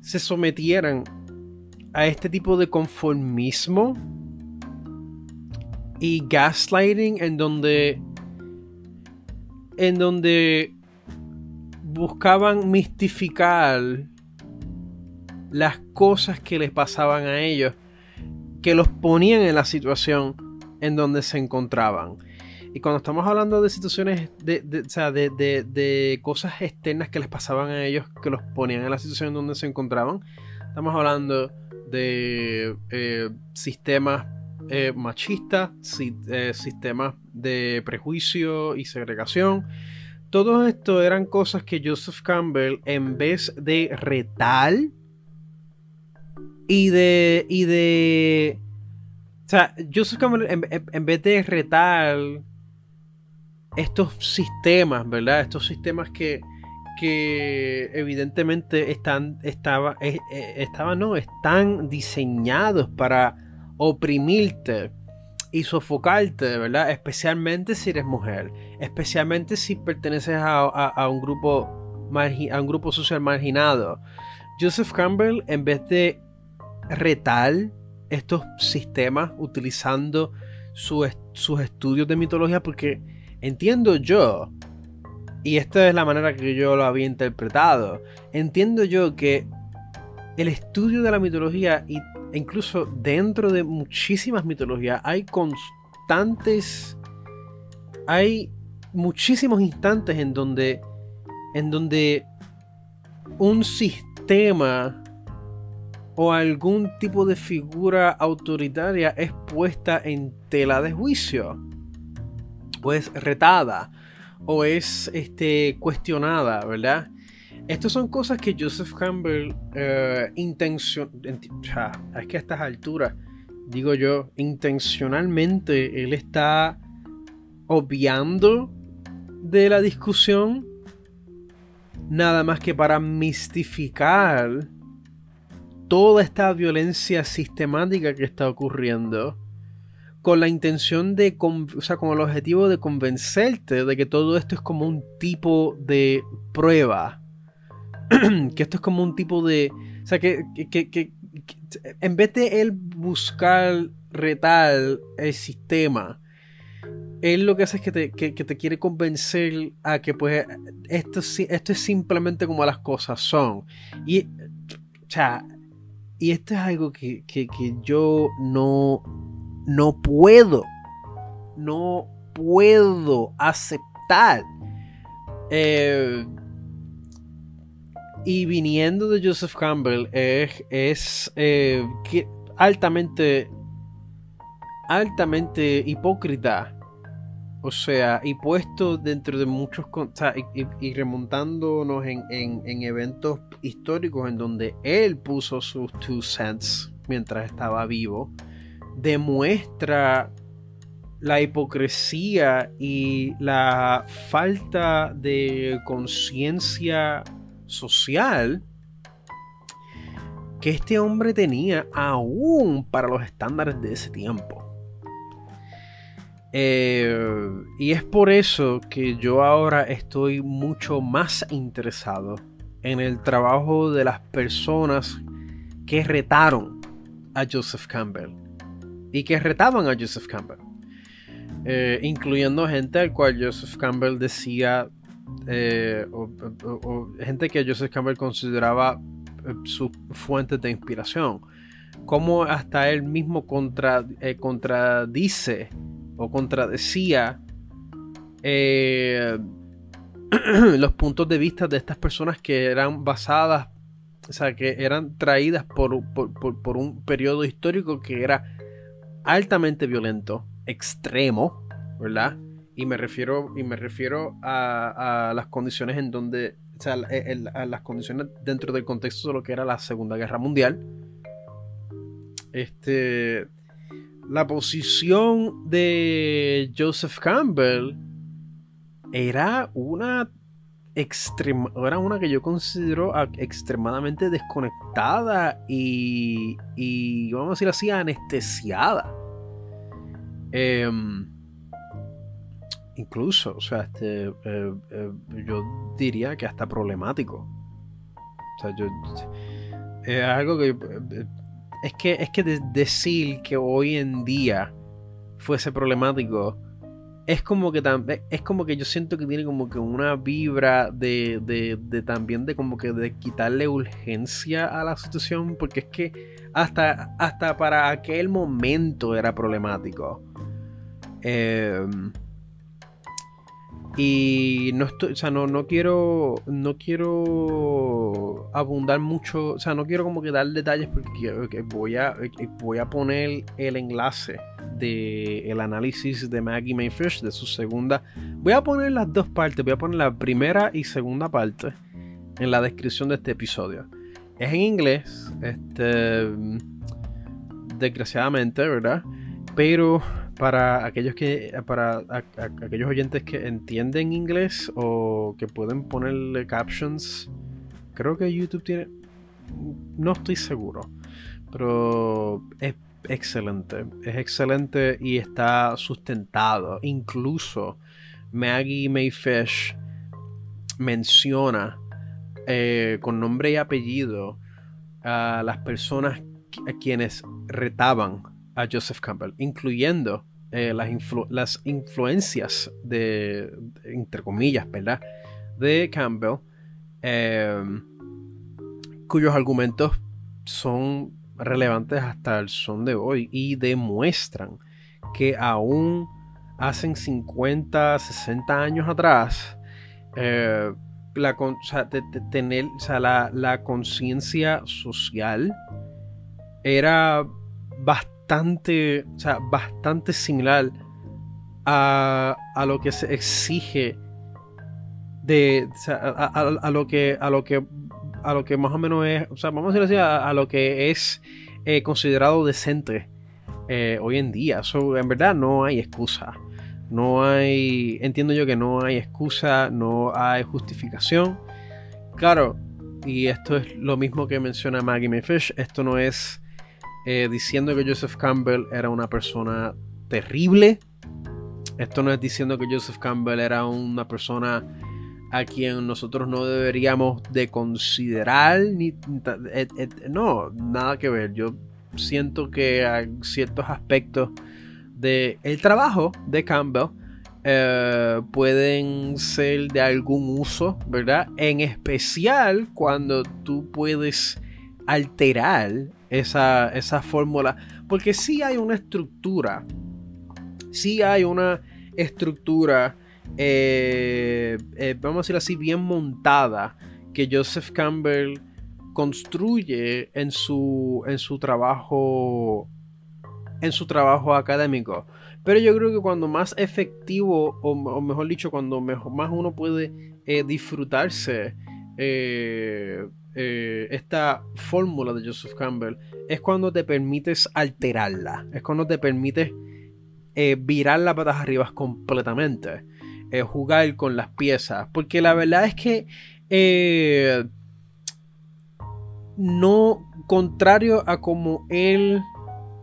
se sometieran a este tipo de conformismo y gaslighting en donde en donde buscaban mistificar las cosas que les pasaban a ellos que los ponían en la situación en donde se encontraban. Y cuando estamos hablando de situaciones, de, de, cosas externas que les pasaban a ellos, que los ponían en la situación en donde se encontraban, estamos hablando de eh, sistemas eh, machistas, eh, sistemas de prejuicio y segregación. Todo esto eran cosas que Joseph Campbell, en vez de retar y de. y de. O sea, Joseph Campbell, en vez de retar estos sistemas, ¿verdad? Estos sistemas que, que evidentemente están, estaba, eh, eh, estaban, no, están diseñados para oprimirte y sofocarte, ¿verdad? Especialmente si eres mujer, especialmente si perteneces a, un grupo a un grupo social marginado. Joseph Campbell, en vez de retar estos sistemas utilizando sus estudios de mitología, porque Entiendo yo, y esta es la manera que yo lo había interpretado, entiendo yo que el estudio de la mitología, incluso dentro de muchísimas mitologías, hay constantes, hay muchísimos instantes en donde, en donde un sistema o algún tipo de figura autoritaria es puesta en tela de juicio o es retada o es este, cuestionada, ¿verdad? Estas son cosas que Joseph Campbell eh, es que a estas alturas, digo yo, intencionalmente él está obviando de la discusión nada más que para mistificar toda esta violencia sistemática que está ocurriendo con la intención de, o sea, con el objetivo de convencerte de que todo esto es como un tipo de prueba. *clears throat* que esto es como un tipo de... O sea, que, en vez de él buscar retar el sistema, él lo que hace es que te, te quiere convencer a que pues esto, esto es simplemente como las cosas son. Y, o y esto es algo que, que yo no no puedo, no puedo aceptar. Eh, y viniendo de Joseph Campbell es, eh, altamente, altamente hipócrita. O sea, y puesto dentro de muchos... y, remontándonos en, en, eventos históricos en donde él puso sus two cents mientras estaba vivo demuestra la hipocresía y la falta de conciencia social que este hombre tenía aún para los estándares de ese tiempo. Eh, y es por eso que yo ahora estoy mucho más interesado en el trabajo de las personas que retaron a Joseph Campbell y que retaban a Joseph Campbell. Eh, incluyendo gente al cual Joseph Campbell decía, eh, o, gente que Joseph Campbell consideraba eh, su fuente de inspiración. Como hasta él mismo contra, contradice o contradecía *clears throat* los puntos de vista de estas personas que eran basadas, o sea, que eran traídas por, por un periodo histórico que era altamente violento, extremo, ¿verdad? Y me refiero, y me refiero a, las condiciones en donde, o sea, a las condiciones dentro del contexto de lo que era la Segunda Guerra Mundial. Este, la posición de Joseph Campbell era una era una que yo considero extremadamente desconectada y, y vamos a decir así, anestesiada. Em, incluso, o sea, este, eh, eh, yo diría que hasta problemático. O sea, yo, es algo que eh, es que es que decir que hoy en día fuese problemático es como que es como que yo siento que tiene como que una vibra de, de, también de como que de quitarle urgencia a la situación porque es que hasta hasta para aquel momento era problemático em, y no estoy, o sea, no, no quiero, no quiero abundar mucho, o sea, no quiero como que dar detalles porque voy a, voy a poner el enlace de el análisis de Maggie Mayfish de su segunda. Voy a poner las dos partes, voy a poner la primera y segunda parte en la descripción de este episodio. Es en inglés, este, desgraciadamente, ¿verdad? Pero para aquellos que para aquellos oyentes que entienden inglés o que pueden ponerle captions creo que YouTube tiene no estoy seguro pero es excelente es excelente y está sustentado. Incluso Maggie Mayfish menciona eh, con nombre y apellido a las personas a quienes retaban a Joseph Campbell incluyendo eh, las, influencias de, entre comillas, ¿verdad? De Campbell, em, cuyos argumentos son relevantes hasta el son de hoy y demuestran que aún hacen 50, 60 años atrás, eh, la, tener, la conciencia social era bastante bastante, o sea, bastante similar a, a lo que se exige de, o sea, a, lo que, a lo que, a lo que más o menos es, o sea, vamos a decir así, a, lo que es eh, considerado decente eh, hoy en día. en verdad no hay excusa. No hay, entiendo yo que no hay excusa, no hay justificación. Claro, y esto es lo mismo que menciona Maggie Mayfish, esto no es eh, diciendo que Joseph Campbell era una persona terrible. Esto no es diciendo que Joseph Campbell era una persona a quien nosotros no deberíamos de considerar ni no nada que ver yo siento que hay ciertos aspectos del el trabajo de Campbell eh, pueden ser de algún uso verdad en especial cuando tú puedes alterar esa, fórmula. Porque sí hay una estructura. Sí hay una estructura, eh, eh, vamos a decir así, bien montada que Joseph Campbell construye en su, en su trabajo en su trabajo académico. Pero yo creo que cuando más efectivo, o, mejor dicho, cuando mejor, más uno puede eh, disfrutarse eh, esta fórmula de Joseph Campbell es cuando te permites alterarla, es cuando te permites eh, virar las patas arriba completamente, eh, jugar con las piezas, porque la verdad es que no, contrario a como él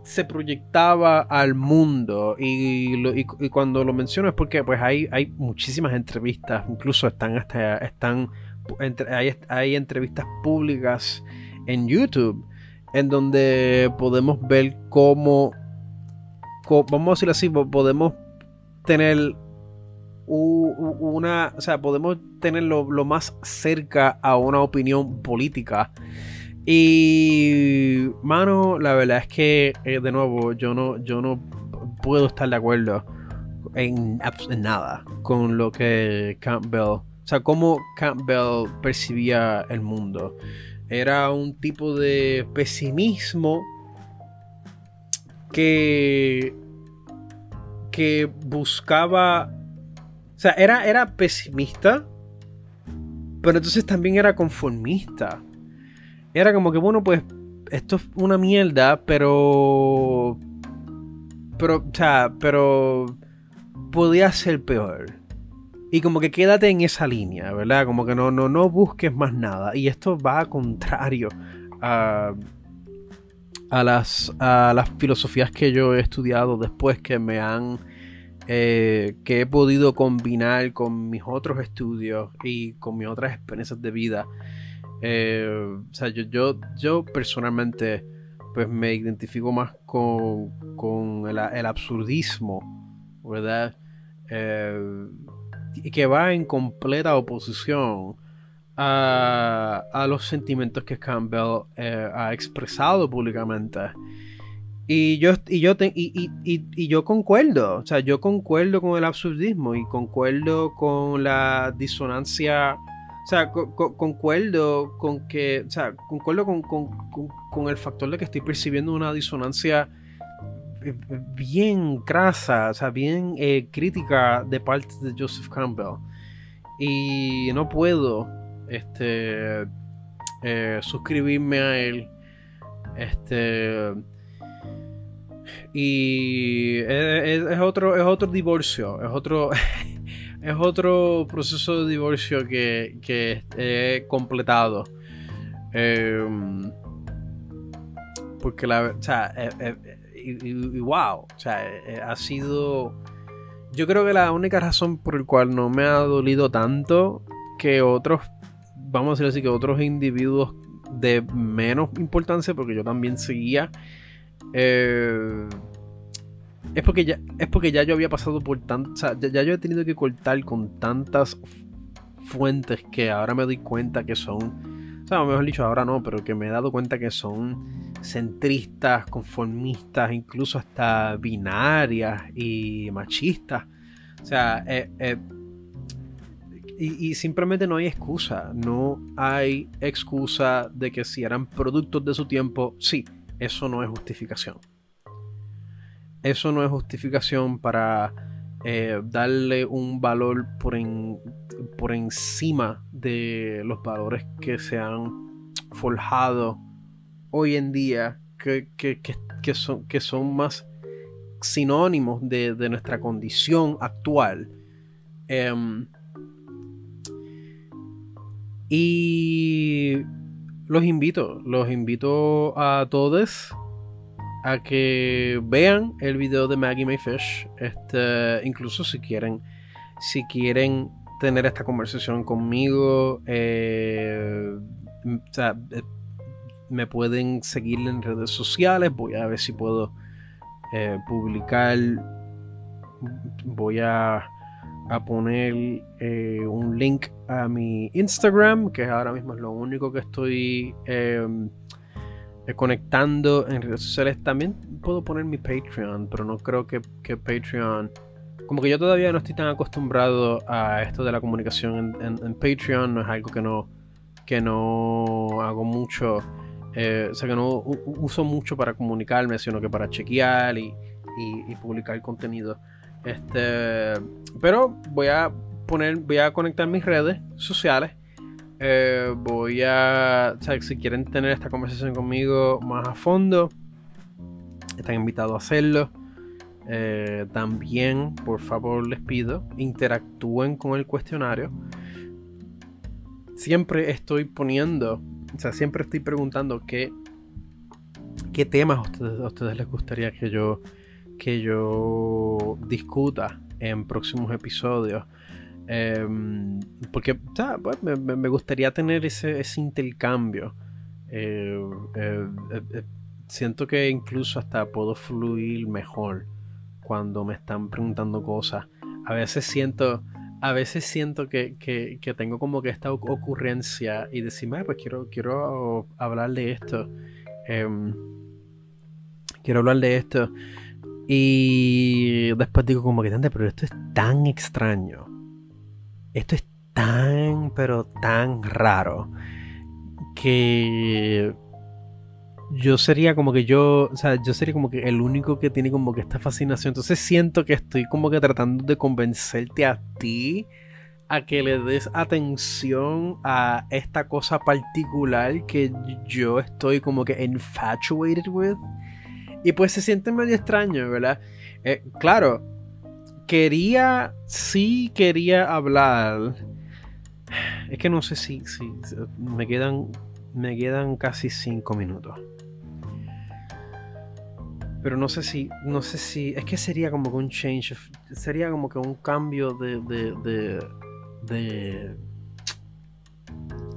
se proyectaba al mundo y, cuando lo menciono es porque pues hay, hay muchísimas entrevistas, incluso están hasta están hay, entrevistas públicas en YouTube en donde podemos ver cómo, vamos a decirlo así, podemos tener una, o sea, podemos tenerlo lo más cerca a una opinión política. Y, mano, la verdad es que, eh, de nuevo, yo no, yo no puedo estar de acuerdo en nada con lo que Campbell o sea, cómo Campbell percibía el mundo. Era un tipo de pesimismo que, que buscaba... O sea, era, era pesimista, pero entonces también era conformista. Era como que, bueno, pues esto es una mierda, pero... Pero, o sea, pero podía ser peor. Y como que quédate en esa línea, ¿verdad? Como que no, no, no busques más nada. Y esto va contrario a, a, las, a las filosofías que yo he estudiado después que me han... Eh, que he podido combinar con mis otros estudios y con mis otras experiencias de vida. Eh, o sea, yo, yo, yo personalmente pues me identifico más con, con el, el absurdismo, ¿verdad? Eh, que va en completa oposición a, a los sentimientos que Campbell eh, ha expresado públicamente. Y yo, y, yo y, yo concuerdo, o sea, yo concuerdo con el absurdismo y concuerdo con la disonancia, o sea, concuerdo con que, o sea, concuerdo con, con, con, el factor de que estoy percibiendo una disonancia bien grasa, o sea, bien eh, crítica de parte de Joseph Campbell. Y no puedo este, eh, suscribirme a él. Este. Y es, otro, es otro divorcio, es otro, *laughs* es otro proceso de divorcio que, que he completado. Em, porque la, o sea, y, wow, o sea, eh, eh, ha sido... Yo creo que la única razón por la cual no me ha dolido tanto que otros, vamos a decir así, que otros individuos de menos importancia, porque yo también seguía, eh, es, porque ya, es porque ya yo había pasado por tanto, o sea, ya, yo he tenido que cortar con tantas fuentes que ahora me doy cuenta que son, o sea, mejor dicho, ahora no, pero que me he dado cuenta que son centristas, conformistas, incluso hasta binarias y machistas. O sea, eh, eh, y, simplemente no hay excusa. No hay excusa de que si eran productos de su tiempo, sí, eso no es justificación. Eso no es justificación para eh, darle un valor por, por encima de los valores que se han forjado hoy en día que, son, que son más sinónimos de, nuestra condición actual. Em, y los invito, los invito a todos a que vean el video de Maggie Mayfish. Este, incluso si quieren, si quieren tener esta conversación conmigo, eh, o sea, me pueden seguir en redes sociales. Voy a ver si puedo eh, publicar. Voy a, a poner eh, un link a mi Instagram, que ahora mismo es lo único que estoy em, eh, conectando en redes sociales. También puedo poner mi Patreon, pero no creo que, que, Patreon. Como que yo todavía no estoy tan acostumbrado a esto de la comunicación en, en Patreon, no es algo que no, que no hago mucho. Eh, o sea que no uso mucho para comunicarme, sino que para chequear y, publicar contenido. Este, pero voy a poner, voy a conectar mis redes sociales. Eh, voy a, o sea, si quieren tener esta conversación conmigo más a fondo, están invitados a hacerlo. Eh, también, por favor, les pido, interactúen con el cuestionario. Siempre estoy poniendo o sea, siempre estoy preguntando qué, qué temas a ustedes, les gustaría que yo, que yo discuta en próximos episodios. Em, porque pues, me, gustaría tener ese, intercambio. Eh, eh, eh, siento que incluso hasta puedo fluir mejor cuando me están preguntando cosas. A veces siento a veces siento que, tengo como que esta ocurrencia y decirme, pues quiero, quiero hablar de esto. Em, quiero hablar de esto. Y después digo como que, pero esto es tan extraño. Esto es tan, pero tan raro. Que yo sería como que yo, o sea, yo sería como que el único que tiene como que esta fascinación. Entonces siento que estoy como que tratando de convencerte a ti a que le des atención a esta cosa particular que yo estoy como que infatuated with. Y pues se siente medio extraño, ¿verdad? Eh, claro, quería, sí quería hablar. Es que no sé si, si me quedan, me quedan casi cinco minutos. Pero no sé si, no sé si, es que sería como que un change, sería como que un cambio de, de, de, de,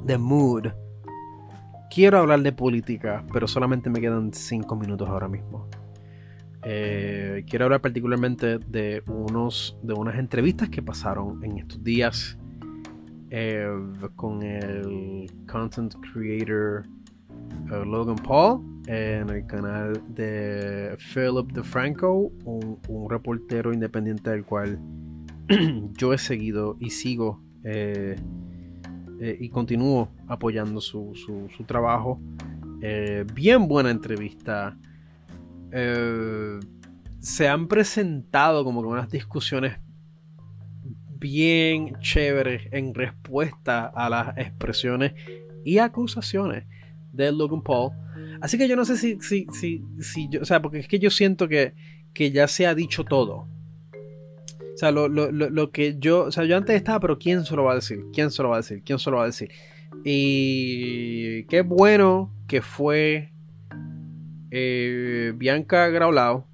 de mood. Quiero hablar de política, pero solamente me quedan cinco minutos ahora mismo. Eh, quiero hablar particularmente de, unos, de unas entrevistas que pasaron en estos días eh, con el content creator eh, Logan Paul en el canal de Philip DeFranco, un, reportero independiente del cual *clears throat* yo he seguido y sigo y continúo apoyando su, su, trabajo. bien buena entrevista. Eh, se han presentado como que unas discusiones bien chéveres en respuesta a las expresiones y acusaciones de Logan Paul. Así que yo no sé si, si, si, si yo, o sea, porque es que yo siento que, que ya se ha dicho todo. O sea, lo, lo, lo, que yo, o sea, yo antes estaba, pero ¿quién se lo va a decir? ¿Quién se lo va a decir? ¿Quién se lo va a decir? Y qué bueno que fue eh, Bianca Graulao,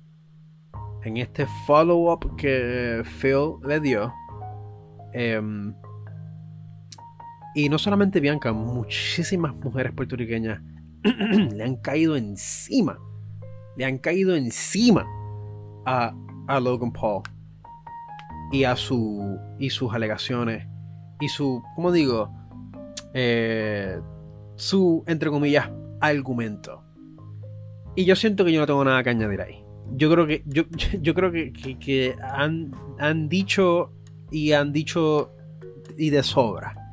en este follow-up que Phil le dio, em, y no solamente Bianca, muchísimas mujeres puertorriqueñas *clears throat* le han caído encima, le han caído encima a, Logan Paul y a su y sus alegaciones y su, como digo, eh, su entre comillas argumento. Y yo siento que yo no tengo nada que añadir ahí. Yo creo que, yo, *laughs* yo creo que, han, han, dicho y han dicho y de sobra.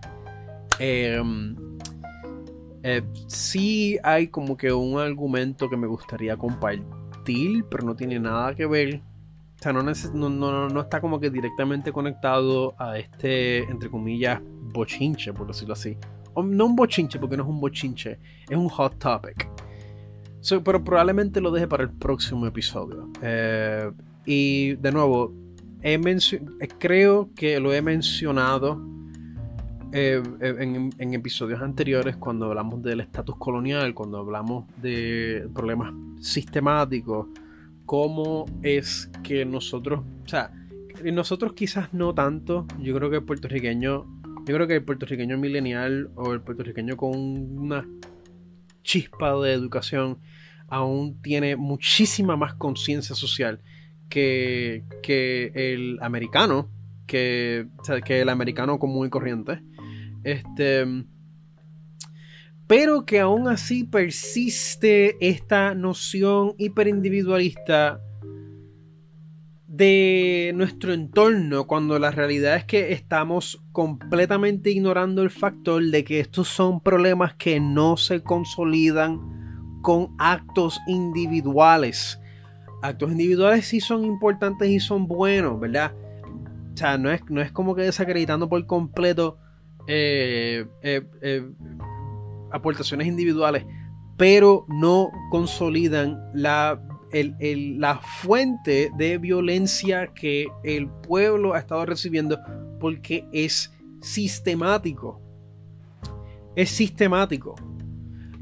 Em, eh, sí hay como que un argumento que me gustaría compartir, pero no tiene nada que ver. O sea, no, está como que directamente conectado a este, entre comillas, bochinche, por decirlo así. No un bochinche, porque no es un bochinche, es un hot topic pero probablemente lo deje para el próximo episodio. Eh, y de nuevo, creo que lo he mencionado eh, en, episodios anteriores cuando hablamos del estatus colonial, cuando hablamos de problemas sistemáticos, cómo es que nosotros, o sea, nosotros quizás no tanto, yo creo que el puertorriqueño, yo creo que el puertorriqueño milenial o el puertorriqueño con una chispa de educación aún tiene muchísima más conciencia social que, el americano, que, que el americano común y corriente. Este, pero que aún así persiste esta noción hiperindividualista de nuestro entorno cuando la realidad es que estamos completamente ignorando el factor de que estos son problemas que no se consolidan con actos individuales. Actos individuales sí son importantes y son buenos, ¿verdad? O sea, no es, no es como que desacreditando por completo eh, eh, eh, aportaciones individuales, pero no consolidan la, la fuente de violencia que el pueblo ha estado recibiendo porque es sistemático. Es sistemático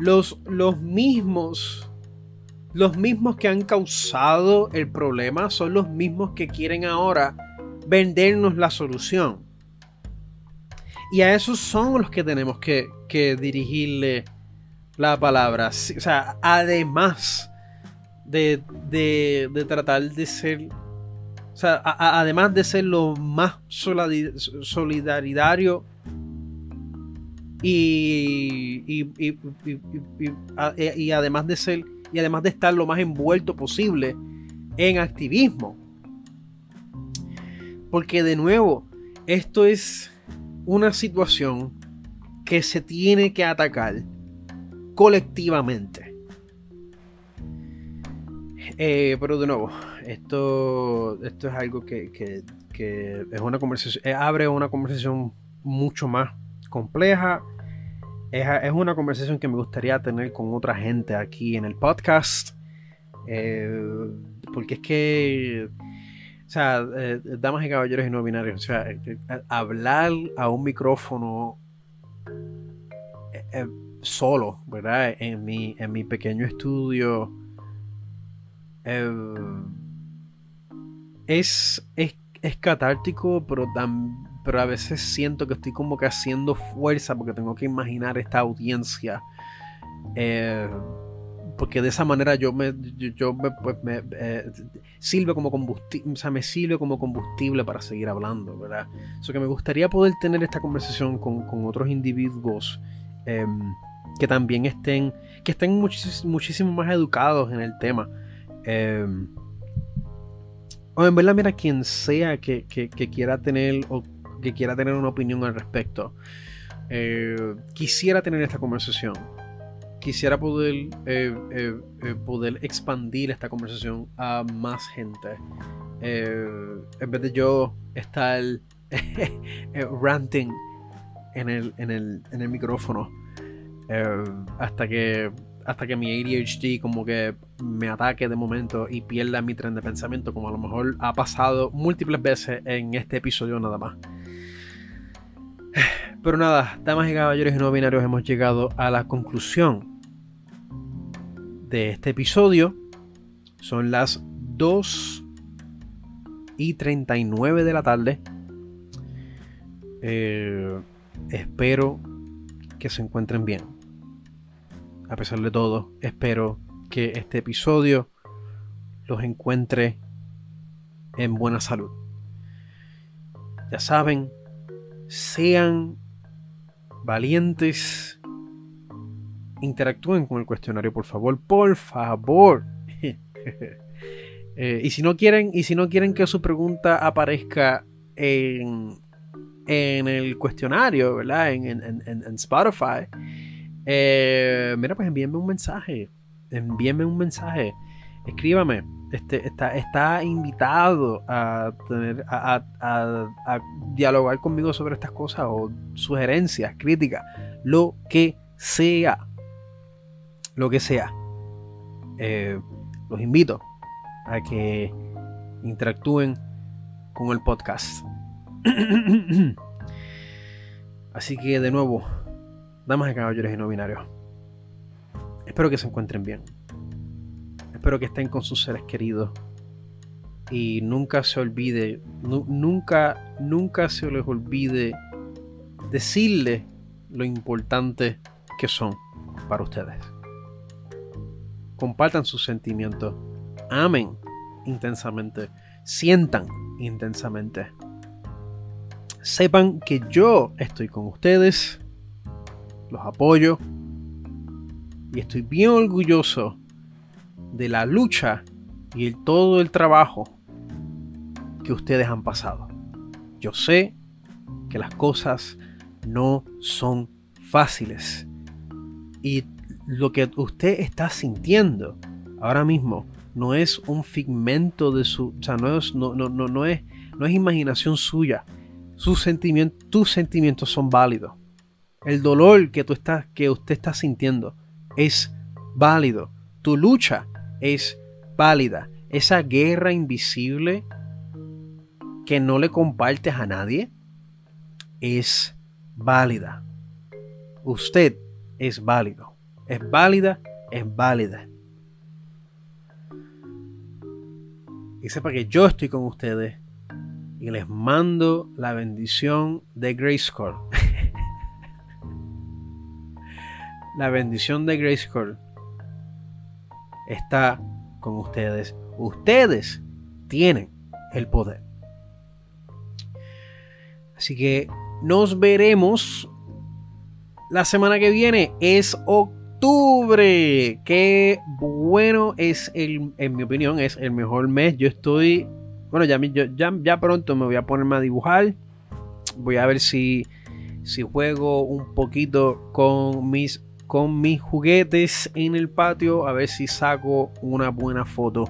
los, los mismos los mismos que han causado el problema son los mismos que quieren ahora vendernos la solución. Y a esos son los que tenemos que, dirigirle la palabra. O sea, además de, de, tratar de ser... O sea, además de ser lo más solidario y, y, y, además de ser y además de estar lo más envuelto posible en activismo. Porque de nuevo, esto es una situación que se tiene que atacar colectivamente. Eh, pero de nuevo, esto, esto es algo que, que, es una conversación, eh, abre una conversación mucho más compleja. Es, una conversación que me gustaría tener con otra gente aquí en el podcast. Eh, porque es que, o sea, eh, damas y caballeros y no binarios, o sea, eh, hablar a un micrófono solo, ¿verdad? En mi, en mi pequeño estudio. es, es, es, catártico, pero, pero a veces siento que estoy como que haciendo fuerza porque tengo que imaginar esta audiencia. Eh, porque de esa manera yo me, yo, pues, eh, sirve como combustible, o sea, me sirve como combustible para seguir hablando, ¿verdad? Eso que me gustaría poder tener esta conversación con, otros individuos em, que también estén, que estén muchísimo más educados en el tema. Em, o en verdad, mira, quien sea que, quiera tener o que quiera tener una opinión al respecto, eh, quisiera tener esta conversación quisiera poder, eh, eh, eh, poder expandir esta conversación a más gente. en vez de yo estar *laughs* ranting en el, en el, micrófono hasta que hasta que mi ADHD como que me ataque de momento y pierda mi tren de pensamiento, como a lo mejor ha pasado múltiples veces en este episodio nada más. Pero nada, damas y caballeros y no binarios, hemos llegado a la conclusión de este episodio. Son las 2 y 39 de la tarde. Eh, espero que se encuentren bien. A pesar de todo, espero que este episodio los encuentre en buena salud. Ya saben, sean valientes interactúen con el cuestionario, por favor, por favor. *laughs* Eh, y si no quieren, y si no quieren que su pregunta aparezca en, en el cuestionario, ¿verdad? En, en, Spotify. Eh, mira, pues envíenme un mensaje. Envíenme un mensaje. Escríbame. Este, está, está invitado a, tener, a, a dialogar conmigo sobre estas cosas o sugerencias, críticas, lo que sea lo que sea. Eh, los invito a que interactúen con el podcast. *clears throat* Así que de nuevo, damas y caballeros y no binarios, espero que se encuentren bien. Espero que estén con sus seres queridos. Y nunca se olvide, nunca, nunca se les olvide decirles lo importante que son para ustedes compartan sus sentimientos, amen intensamente, sientan intensamente. Sepan que yo estoy con ustedes, los apoyo y estoy bien orgulloso de la lucha y el, todo el trabajo que ustedes han pasado. Yo sé que las cosas no son fáciles y lo que usted está sintiendo ahora mismo no es un figmento de su, o sea, no es, no, no, no, no es, no es imaginación suya. Tus sentimientos son válidos. El dolor que tú estás, que usted está sintiendo es válido. Tu lucha es válida. Esa guerra invisible que no le compartes a nadie es válida. Usted es válido es válida, es válida. Y sepa que yo estoy con ustedes y les mando la bendición de Grayscore. *laughs* la bendición de Grayscore está con ustedes. Ustedes tienen el poder. Así que nos veremos la semana que viene. Es octubre. Qué bueno es el, en mi opinión, es el mejor mes. Yo estoy, bueno, ya, ya, ya pronto me voy a ponerme a dibujar. Voy a ver si, si juego un poquito con mis, con mis juguetes en el patio. A ver si saco una buena foto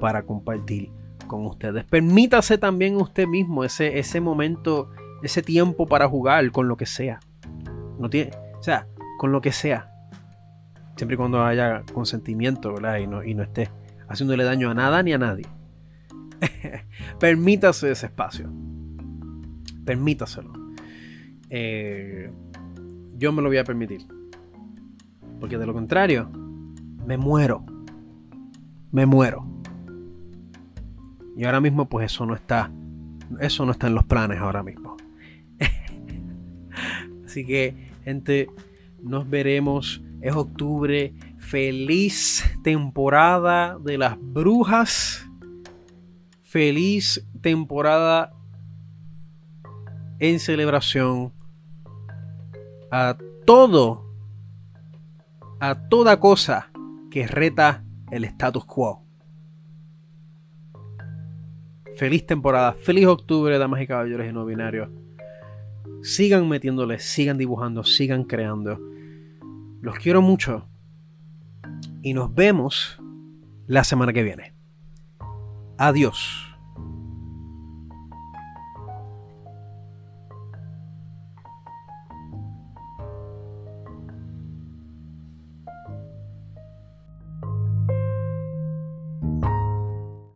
para compartir con ustedes. Permítase también usted mismo ese, ese momento, ese tiempo para jugar con lo que sea. No tiene, o sea, con lo que sea siempre y cuando haya consentimiento, ¿verdad? Y no, y no esté haciéndole daño a nada ni a nadie. *laughs* Permítase ese espacio. Permítaselo. Eh, yo me lo voy a permitir. Porque de lo contrario, me muero. Me muero. Y ahora mismo, pues eso no está. Eso no está en los planes ahora mismo. *laughs* Así que, gente, nos veremos. Es octubre. Feliz temporada de las brujas. Feliz temporada en celebración a todo, a toda cosa que reta el status quo. Feliz temporada, feliz octubre, damas y caballeros y no binarios. Sigan metiéndole, sigan dibujando, sigan creando. Los quiero mucho. Y nos vemos la semana que viene. Adiós.